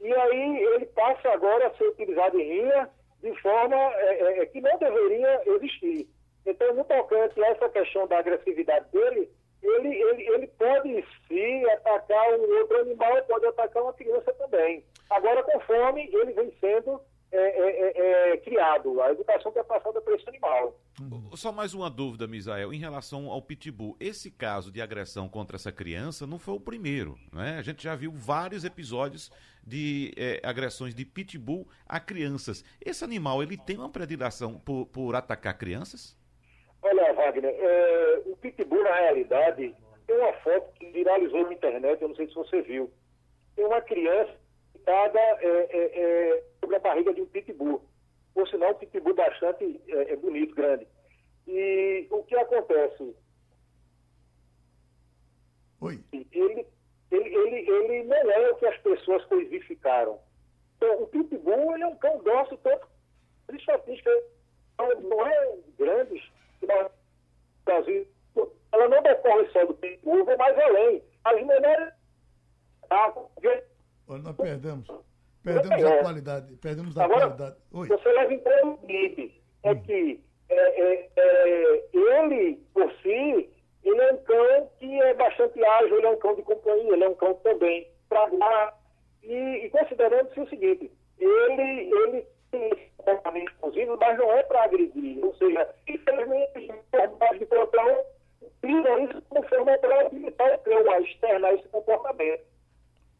H: E aí ele passa agora a ser utilizado em rinha de forma é, é, é que não deveria existir. Então, no tocante a essa questão da agressividade dele, ele, ele, ele pode sim atacar um outro animal pode atacar uma criança também. Agora, conforme ele vem sendo é, é, é, é criado, a educação que é passada para esse animal.
E: Só mais uma dúvida, Misael, em relação ao pitbull. Esse caso de agressão contra essa criança não foi o primeiro, né? A gente já viu vários episódios de é, agressões de pitbull a crianças. Esse animal, ele tem uma predileção por, por atacar crianças?
H: Olha, Wagner, é, o pitbull, na realidade, tem uma foto que viralizou na internet, eu não sei se você viu. Tem uma criança deitada é, é, é, sobre a barriga de um pitbull. Por sinal, um pitbull bastante é, é, bonito, grande. E o que acontece?
B: Oi.
H: Ele, ele, ele, ele não é o que as pessoas coisificaram. Então, o pitbull ele é um cão dócil, tanto estatísticas não é grandes, Brasil, ela não decorre só do pitbull, vai mais além. As menores.
B: Olha, nós perdemos. Perdemos a qualidade. Perdemos a
H: Agora,
B: qualidade. Oi.
H: Você leva em conta o seguinte: é
B: Hum.
H: que é, é, é, ele, por si, ele é um cão que é bastante ágil, ele é um cão de companhia, ele é um cão também pragmático. E, e considerando-se o seguinte, ele, ele tem esse comportamento exclusivo, mas não é para agredir. Ou seja, infelizmente, os de pelotão usam isso como forma para limitar o cão a externar esse comportamento.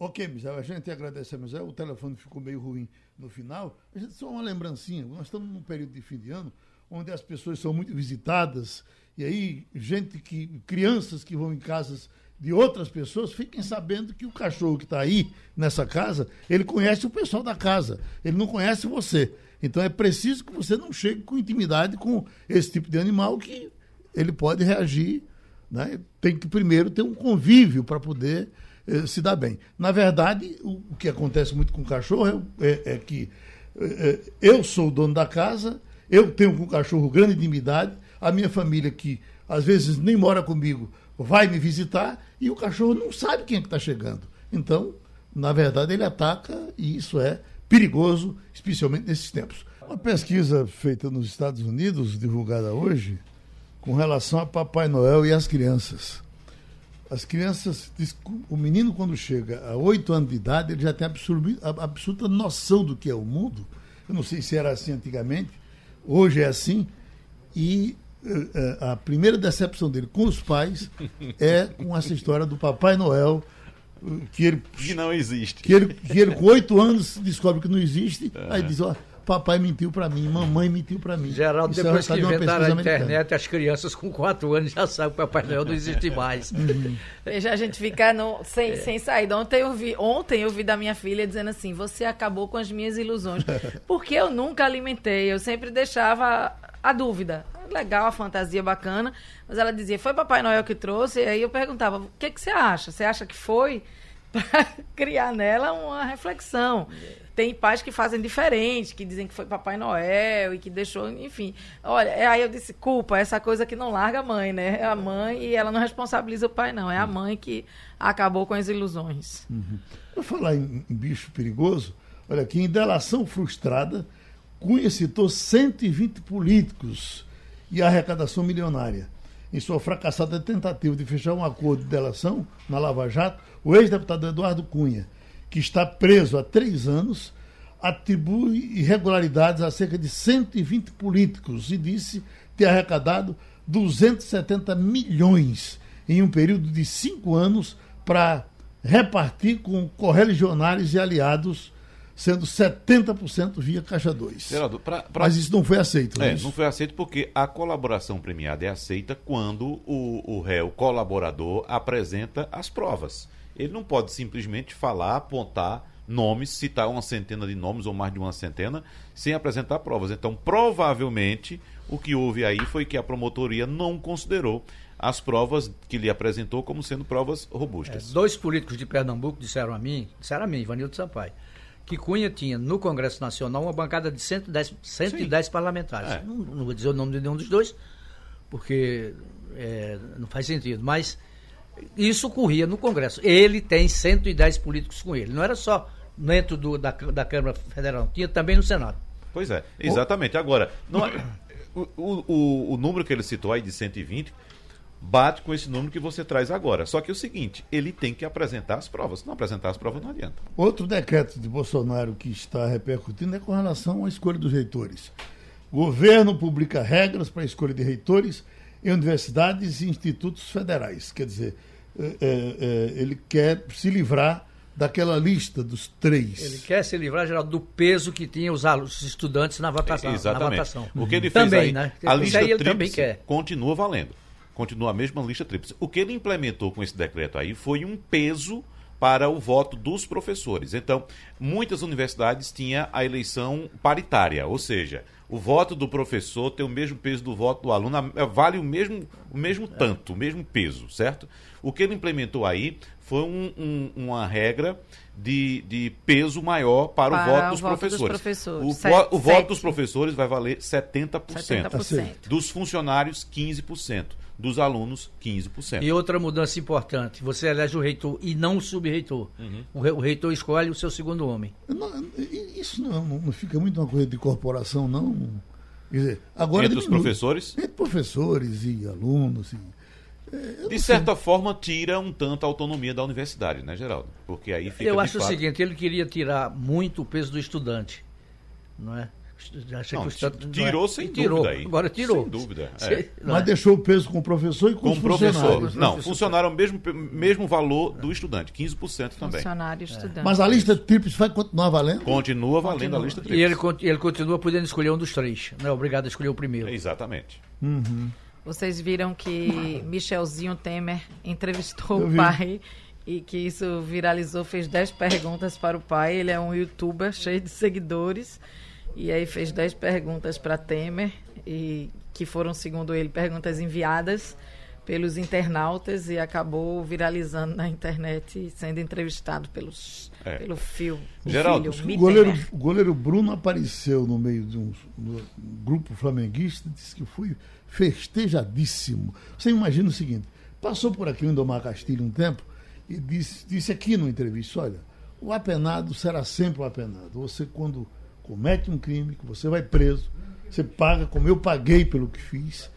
B: Ok, Misael, a gente agradece a Misael. O telefone ficou meio ruim no final. A gente, só uma lembrancinha. Nós estamos num período de fim de ano onde as pessoas são muito visitadas e aí gente que crianças que vão em casas de outras pessoas fiquem sabendo que o cachorro que está aí nessa casa ele conhece o pessoal da casa ele não conhece você então é preciso que você não chegue com intimidade com esse tipo de animal que ele pode reagir né? tem que primeiro ter um convívio para poder eh, se dar bem na verdade o, o que acontece muito com o cachorro é, é- é que eh, eu sou o dono da casa eu tenho com o cachorro grande intimidade, a minha família, que às vezes nem mora comigo, vai me visitar e o cachorro não sabe quem é que está chegando. Então, na verdade, ele ataca e isso é perigoso, especialmente nesses tempos. Uma pesquisa feita nos Estados Unidos, divulgada hoje, com relação a Papai Noel e as crianças. As crianças, o menino quando chega a oito anos de idade, ele já tem a absoluta noção do que é o mundo. Eu não sei se era assim antigamente, hoje é assim. E eh, eh, a primeira decepção dele com os pais é com essa história do Papai Noel, eh, que ele,
E: Que não existe.
B: que ele, que ele com oito anos descobre que não existe, aí diz, ó, papai mentiu para mim, mamãe mentiu para mim.
D: Geraldo,
B: Isso é
D: depois que
B: de uma
D: inventaram a
B: americana.
D: internet, as crianças com 4 anos já sabem que o Papai Noel não existe mais.
C: Veja, a gente fica no- sem, sem saída. Ontem eu, vi, ontem eu vi da minha filha dizendo assim: você acabou com as minhas ilusões. Porque eu nunca alimentei, eu sempre deixava a dúvida. Legal, a fantasia bacana. Mas ela dizia: foi Papai Noel que trouxe? E aí eu perguntava: o que, que você acha? Você acha que foi? Para criar nela uma reflexão. Tem pais que fazem diferente, que dizem que foi Papai Noel e que deixou, enfim. Olha, é, aí eu disse, culpa, essa coisa que não larga a mãe, né? É a mãe e ela não responsabiliza o pai, não. É a mãe que acabou com as ilusões.
B: Por falar em, em bicho perigoso, olha aqui, em delação frustrada, Cunha citou 120 políticos e arrecadação milionária. Em sua fracassada tentativa de fechar um acordo de delação na Lava Jato, o ex-deputado Eduardo Cunha, que está preso há três anos, atribui irregularidades a cerca de 120 políticos e disse ter arrecadado 270 milhões em um período de cinco anos para repartir com correligionários e aliados, sendo 70% via Caixa 2.
E: Geraldo, pra- pra-
B: Mas isso não foi aceito, não é
E: É,
B: isso?
E: não foi aceito porque a colaboração premiada é aceita quando o, o réu colaborador apresenta as provas. Ele não pode simplesmente falar, apontar nomes, citar uma centena de nomes ou mais de uma centena, sem apresentar provas. Então, provavelmente, o que houve aí foi que a promotoria não considerou as provas que lhe apresentou como sendo provas robustas.
D: Dois políticos de Pernambuco disseram a mim, disseram a mim, Ivanildo Sampaio, que Cunha tinha no Congresso Nacional uma bancada de 110, 110 parlamentares.
E: É.
D: Não, não vou dizer o nome de nenhum dos dois, porque é, não faz sentido, mas isso ocorria no Congresso. Ele tem 110 políticos com ele. Não era só dentro do- da, da Câmara Federal, tinha também no Senado.
E: Pois é, exatamente. Agora, não é- o, o, o número que ele citou aí de 120 bate com esse número que você traz agora. Só que é o seguinte, ele tem que apresentar as provas. Se não apresentar as provas, não adianta.
B: Outro decreto de Bolsonaro que está repercutindo é com relação à escolha dos reitores. O governo publica regras para a escolha de reitores em universidades e institutos federais. Quer dizer, ele quer se livrar daquela lista dos três.
D: Ele quer se livrar, Geraldo, do peso que tinham os, alunos, os estudantes na votação.
E: Exatamente.
D: Na votação.
E: O que ele
D: também,
E: fez aí,
D: né?
E: a lista
D: aí ele
E: tríplice
D: também quer.
E: continua valendo. Continua a mesma lista tríplice. O que ele implementou com esse decreto aí foi um peso para o voto dos professores. Então, muitas universidades tinham a eleição paritária, ou seja, o voto do professor tem o mesmo peso do voto do aluno, vale o mesmo, o mesmo tanto, o mesmo peso, certo? O que ele implementou aí foi um- um- uma regra de, de peso maior para,
C: Para
E: o voto
C: o
E: dos
C: voto dos
E: professores.
C: professores.
E: O,
C: Sete-
E: o voto dos
C: sete.
E: professores vai valer 70%.
C: 70%.
E: Dos funcionários, 15%. Dos alunos, 15%.
D: E outra mudança importante, você elege o reitor e não o sub-reitor.
E: Uhum.
D: O, re- o reitor escolhe o seu segundo homem.
B: Não, isso não, não fica muito uma coisa de corporação, não. Quer dizer, agora
E: Entre os
B: diminui.
E: professores?
B: Entre professores e alunos. E,
E: De certa forma, tira um tanto a autonomia da universidade, né, Geraldo? Porque aí fica.
D: Eu acho o
E: fato-
D: seguinte, ele queria tirar muito o peso do estudante, não é? Achei
E: Não,
D: que o estudante- não
E: tirou
D: é?
E: sem
D: E tirou.
E: dúvida aí.
D: Agora tirou.
E: Sem dúvida,
D: Sei-
E: é.
D: não
B: mas
D: é?
B: deixou o peso com o professor e com,
E: Com
B: os
E: o professor.
B: funcionários.
E: Não, funcionário é o mesmo, mesmo valor do estudante, 15% também.
C: Funcionário e estudante.
B: Mas a lista tríplice vai continuar valendo?
E: Continua valendo a lista
D: E
E: tríplice.
D: ele, con- ele continua podendo escolher um dos três. Não é obrigado a escolher o primeiro.
E: Exatamente.
C: Vocês viram que Michelzinho Temer entrevistou o pai e que isso viralizou, fez 10 perguntas para o pai. Ele é um youtuber cheio de seguidores. E aí fez 10 perguntas para Temer, e que foram, segundo ele, perguntas enviadas pelos internautas e acabou viralizando na internet e sendo entrevistado pelos,
E: É.
C: pelo fio. o
E: Geraldo,
C: filho,
B: O goleiro, o goleiro Bruno apareceu no meio de um, no- um grupo flamenguista e disse que foi festejadíssimo. Você imagina o seguinte: passou por aqui o Indomar Castilho um tempo e disse, disse aqui numa entrevista: olha, o apenado será sempre o apenado. Você, quando comete um crime, que você vai preso, você paga, como eu paguei pelo que fiz,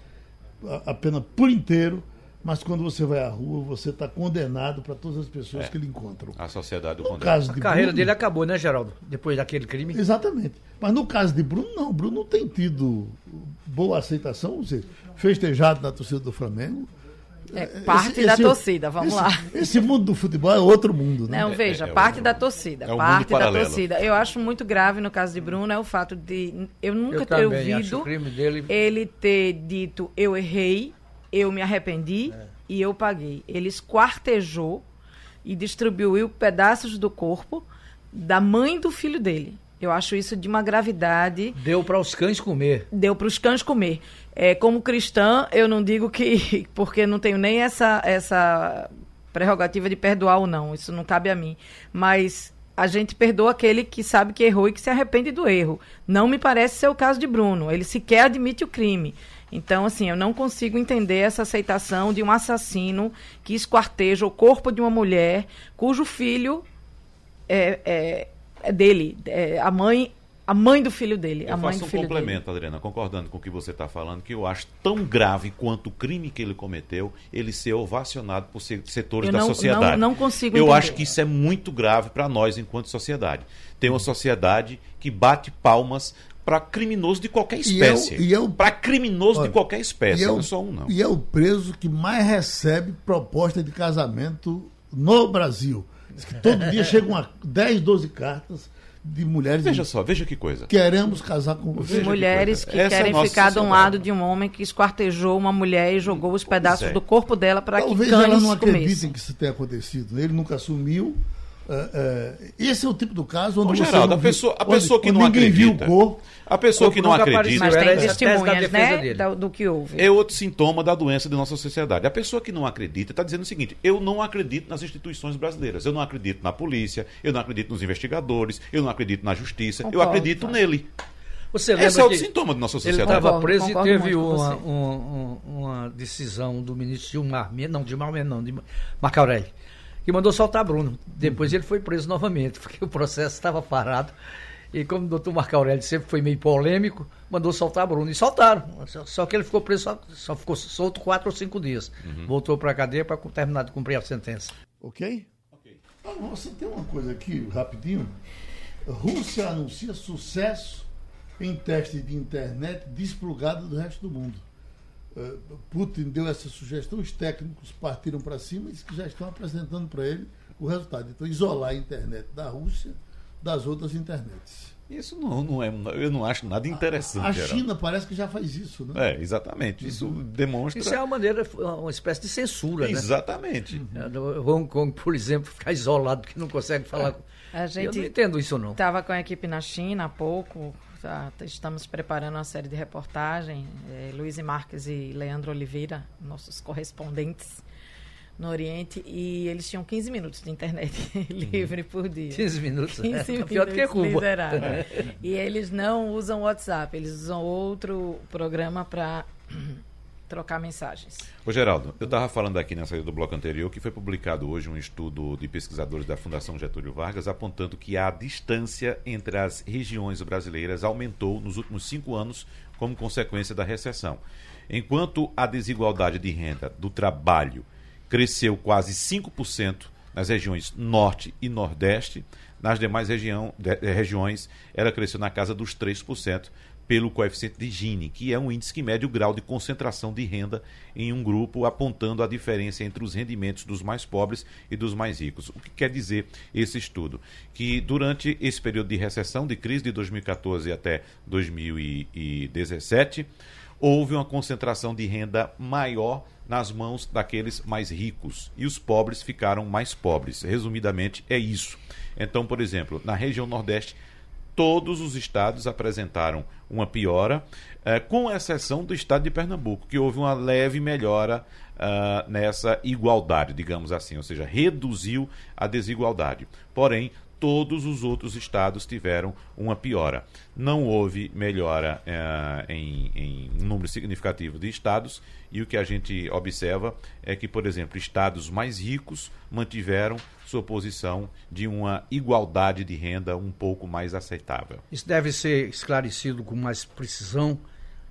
B: a, a pena por inteiro. Mas quando você vai à rua, você está condenado para todas as pessoas
E: É.
B: que lhe encontram.
E: A sociedade do
B: No
E: condena.
B: caso
D: A
B: de
D: carreira
B: Bruno-
D: dele acabou, né, Geraldo? Depois daquele crime.
B: Exatamente. Mas no caso de Bruno, não. Bruno não tem tido boa aceitação, ou seja, festejado na torcida do Flamengo.
C: É parte
B: Esse-
C: da
B: esse-
C: torcida, vamos
B: esse-
C: lá.
B: Esse mundo do futebol é outro mundo, né?
C: Não, veja,
E: é o-
C: parte da torcida.
E: é
C: parte da torcida. Eu acho muito grave no caso de Bruno é o fato de eu nunca
D: Eu
C: ter ouvido
D: o crime dele-
C: ele ter dito eu errei, eu me arrependi e eu paguei. Ele esquartejou e distribuiu pedaços do corpo da mãe do filho dele. Eu acho isso de uma gravidade
D: Deu para os cães comer.
C: deu para os cães comer. É, como cristã, eu não digo que. Porque não tenho nem essa, essa prerrogativa de perdoar ou não. Isso não cabe a mim. Mas a gente perdoa aquele que sabe que errou e que se arrepende do erro. Não me parece ser o caso de Bruno. Ele sequer admite o crime. Então, assim, eu não consigo entender essa aceitação de um assassino que esquarteja o corpo de uma mulher cujo filho é, é, é dele. É a mãe. A mãe do filho dele.
E: Eu
C: a mãe
E: faço
C: do
E: um
C: filho dele.
E: complemento, Adriana, concordando com o que você está falando, que eu acho tão grave quanto o crime que ele cometeu, ele ser ovacionado por se- setores
C: Eu
E: da
C: não-
E: sociedade.
C: não- não consigo
E: Eu
C: entender.
E: acho que isso é muito grave para nós enquanto sociedade. Tem uma sociedade que bate palmas para criminoso de qualquer
B: E é o-
E: espécie.
B: e é o-
E: Para criminoso
B: Olha,
E: de qualquer espécie,
B: e é
E: não
B: o-
E: é só um, não.
B: E é o preso que mais recebe proposta de casamento no Brasil. Diz que todo dia chegam a 10, 12 cartas de mulheres
E: Veja
B: dizendo,
E: só, veja que coisa.
B: queremos casar com
C: de
B: você.
E: Veja que
C: mulheres que
E: é a
C: querem
E: nossa
C: ficar de um lado de um homem que esquartejou uma mulher e jogou os pedaços
E: é.
C: do corpo dela para que
B: Talvez
C: cães
B: ela não acredite
C: comessem.
B: que isso tenha acontecido. Ele nunca assumiu. É, é, esse é o tipo do caso onde
E: Ô,
B: você
E: Geraldo,
B: não
E: a pessoa, a
B: onde-
E: pessoa que
B: onde
E: não
B: ninguém viu
E: acredita.
B: o corpo.
E: A pessoa
D: O
E: que não acredita.
C: Mas tem
D: da
C: testemunhas, né?
D: dele.
C: da- do que houve.
E: É outro sintoma da doença de nossa sociedade. A pessoa que não acredita está dizendo o seguinte: eu não acredito nas instituições brasileiras, eu não acredito na polícia, eu não acredito nos investigadores, eu não acredito na justiça, eu
C: Concordo,
E: acredito
C: Fábio.
E: nele.
D: Você
E: Esse
D: lembra
E: é outro
D: que
E: sintoma da nossa
D: ele
E: sociedade.
D: estava
C: Concordo,
D: preso e
C: concordo
D: teve
C: muito com
D: uma,
C: você.
D: um- um- uma decisão do ministro Gilmar Mendes, não, Gilmar Mendes não, de Marco Aurélio, que mandou soltar Bruno. Depois ele foi preso novamente, porque o processo estava parado E como o doutor Marco Aurélio sempre foi meio polêmico, mandou soltar Bruno. E soltaram. Só, só que ele ficou preso, só, só ficou solto quatro ou cinco dias. Voltou para a cadeia para terminar de cumprir a sentença.
B: Ok? Ok. Ah, nossa, tem uma coisa aqui, rapidinho. Rússia anuncia sucesso em teste de internet desplugado do resto do mundo. Uh, Putin deu essa sugestão, os técnicos partiram para cima e que já estão apresentando para ele o resultado. Então, isolar a internet da Rússia das outras internets.
E: Isso não, não é, eu não acho nada interessante.
B: A, a China Geraldo. parece que já faz isso, né?
E: É, exatamente. Isso uhum. demonstra.
D: Isso é uma maneira, uma espécie de censura,
E: exatamente.
D: né? Exatamente. Uhum. Hong Kong, por exemplo, ficar isolado porque não consegue falar. É. A gente eu não entendo isso não.
C: Estava com a equipe na China há pouco. Tá, estamos preparando uma série de reportagem. É, Luiz Marques e Leandro Oliveira, nossos correspondentes no Oriente e eles tinham 15 minutos de internet livre por dia.
D: 15 minutos?
C: 15 é, minutos pior do que Cuba. e eles não usam WhatsApp, eles usam outro programa para trocar mensagens.
E: Ô Geraldo, eu estava falando aqui na saída do bloco anterior que foi publicado hoje um estudo de pesquisadores da Fundação Getúlio Vargas apontando que a distância entre as regiões brasileiras aumentou nos últimos cinco anos como consequência da recessão. Enquanto a desigualdade de renda do trabalho cresceu quase 5% nas regiões norte e nordeste. Nas demais região, de, eh, regiões, ela cresceu na casa dos 3%, pelo coeficiente de Gini, que é um índice que mede o grau de concentração de renda em um grupo, apontando a diferença entre os rendimentos dos mais pobres e dos mais ricos. O que quer dizer esse estudo? Que durante esse período de recessão, de crise de 2014 até 2017, houve uma concentração de renda maior nas mãos daqueles mais ricos e os pobres ficaram mais pobres. Resumidamente, é isso. Então, por exemplo, na região Nordeste, todos os estados apresentaram uma piora, eh, com exceção do estado de Pernambuco, que houve uma leve melhora uh, nessa igualdade, digamos assim, ou seja, reduziu a desigualdade. Porém, todos os outros estados tiveram uma piora. Não houve melhora uh, em, em um número significativo de estados, e o que a gente observa é que, por exemplo, estados mais ricos mantiveram sua posição de uma igualdade de renda um pouco mais aceitável.
D: Isso deve ser esclarecido com mais precisão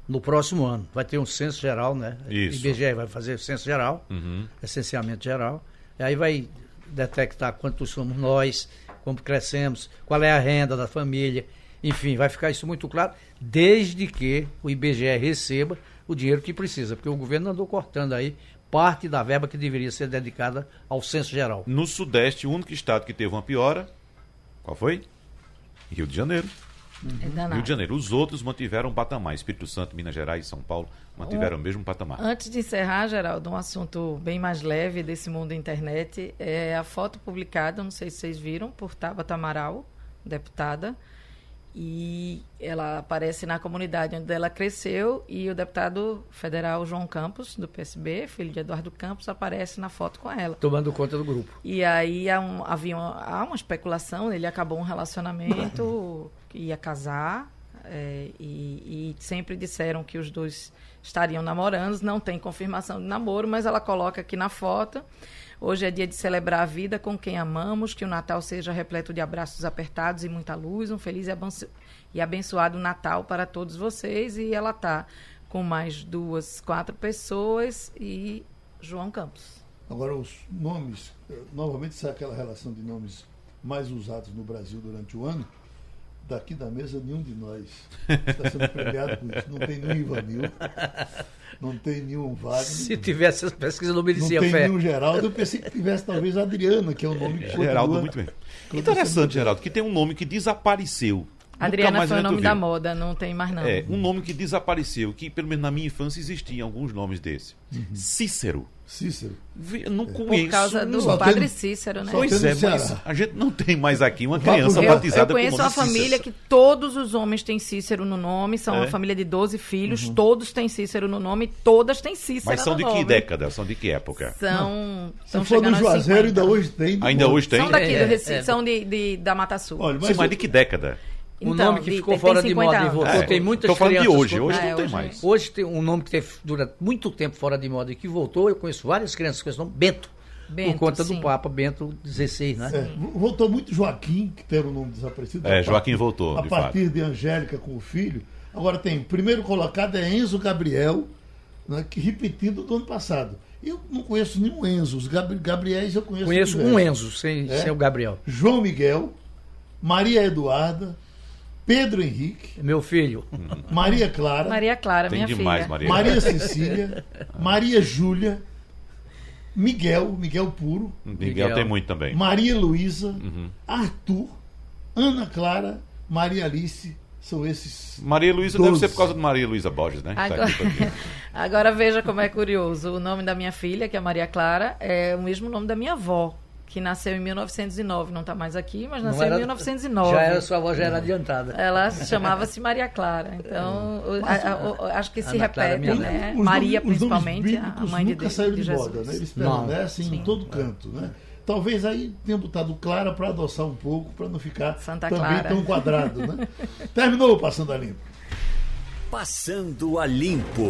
D: no próximo ano. Vai ter um censo geral, né?
E: Isso.
D: O IBGE vai fazer censo geral,
E: uhum.
D: licenciamento geral. E aí vai detectar quantos somos nós, como crescemos, qual é a renda da família, enfim, vai ficar isso muito claro, desde que o IBGE receba o dinheiro que precisa, porque o governo andou cortando aí parte da verba que deveria ser dedicada ao censo geral.
E: No Sudeste, o único estado que teve uma piora, qual foi? Rio de Janeiro.
C: Uhum.
E: Rio de Janeiro. Os outros mantiveram o patamar. Espírito Santo, Minas Gerais e São Paulo mantiveram um, o mesmo patamar.
C: Antes de encerrar, Geraldo, um assunto bem mais leve desse mundo da internet é a foto publicada, não sei se vocês viram, por Tabata Amaral, deputada, e ela aparece na comunidade onde ela cresceu e o deputado federal João Campos, do PSB, filho de Eduardo Campos, aparece na foto com ela.
D: Tomando conta do grupo.
C: E aí há, um, havia uma, há uma especulação, ele acabou um relacionamento, ia casar, é, e, e sempre disseram que os dois estariam namorando, não tem confirmação de namoro, mas ela coloca aqui na foto Hoje é dia de celebrar a vida com quem amamos, que o Natal seja repleto de abraços apertados e muita luz. Um feliz e abençoado Natal para todos vocês. E ela está com mais duas, quatro pessoas e João Campos.
B: Agora, os nomes, eh, novamente, sai aquela relação de nomes mais usados no Brasil durante o ano daqui da mesa nenhum de nós está sendo premiado com isso. Não tem nenhum Ivanil, não tem nenhum Wagner.
D: Se tivesse essa pesquisa, não merecia
B: Não tem
D: fé.
B: nenhum Geraldo, eu pensei que tivesse talvez Adriana, que é o nome que continua.
E: Geraldo, muito bem. Interessante, Geraldo, que tem um nome que desapareceu.
C: Adriana foi o nome da moda, não tem mais não.
E: É, um nome que desapareceu, que pelo menos na minha infância existiam alguns nomes desse. Uhum. Cícero.
B: Cícero.
E: Não é. conheço.
C: Por causa do só padre tem, Cícero, né?
E: Pois é, mas a gente não tem mais aqui uma criança eu, batizada
C: Eu conheço uma família que todos os homens têm Cícero no nome, são é. uma família de 12 filhos, uhum. todos têm Cícero no nome, todas têm Cícero
E: Mas são de
C: nome.
E: que década? São de que época?
C: São.
B: Se for do Juazeiro, ainda hoje tem.
E: Ainda hoje tem?
C: São daqui do Recife, é, são de, de, da Mata Sul.
E: Olha, mas, Sim, mas de que década?
D: Então, o nome que ficou fora de moda e voltou. É, tem muitas Estou
E: falando
D: de
E: hoje, hoje é, não tem hoje mais.
D: Hoje tem um nome que teve durante muito tempo fora de moda e que voltou. Eu conheço várias crianças com esse nome, Bento.
C: Bento,
D: por conta
C: sim.
D: do Papa Bento XVI, né?
B: É, voltou muito Joaquim, que era o nome desaparecido.
E: É, Joaquim
B: partir-
E: voltou,
B: A
E: de
B: partir de Angélica com o filho. Agora tem, o primeiro colocado é Enzo Gabriel, né, que repetido do ano passado. Eu não conheço nenhum Enzo. Os Gabri Gabriéis eu conheço.
D: Conheço um Enzo, sem,
B: É?
D: sem o Gabriel.
B: João Miguel, Maria Eduarda, Pedro Henrique,
D: Meu filho.
B: Maria Clara,
C: Maria Clara,
E: Tem
C: minha
E: demais,
C: filha.
E: Maria.
B: Maria Cecília, Maria Júlia, Miguel, Miguel Puro,
E: Miguel,
D: Miguel.
E: tem muito também.
B: Maria Luísa,
E: Uhum.
B: Arthur, Ana Clara, Maria Alice, são esses.
E: Maria Luísa deve ser por causa de Maria Luísa Borges, né? tá
C: Agora, agora veja como é curioso. O nome da minha filha, que é Maria Clara, é o mesmo nome da minha avó, que nasceu em 1909. Não está mais aqui, mas nasceu
D: era-
C: em 1909.
D: Já era, sua avó já era adiantada.
C: Ela chamava-se Maria Clara. Então, a- a- o- acho que se
D: Ana Clara,
C: repete,
D: minha
C: né?
B: Os
C: Maria,
B: nomes-
C: principalmente, a mãe de, Deus,
B: saíram
C: de
B: de
C: Jesus.
B: moda, né? Eles
D: Não.
B: permanecem em todo canto, né? Talvez aí tenha botado Clara para adoçar um pouco, para não ficar
C: Santa
B: também
C: Clara.
B: tão quadrado, né? Terminou o Passando a Limpo.
A: Passando a Limpo.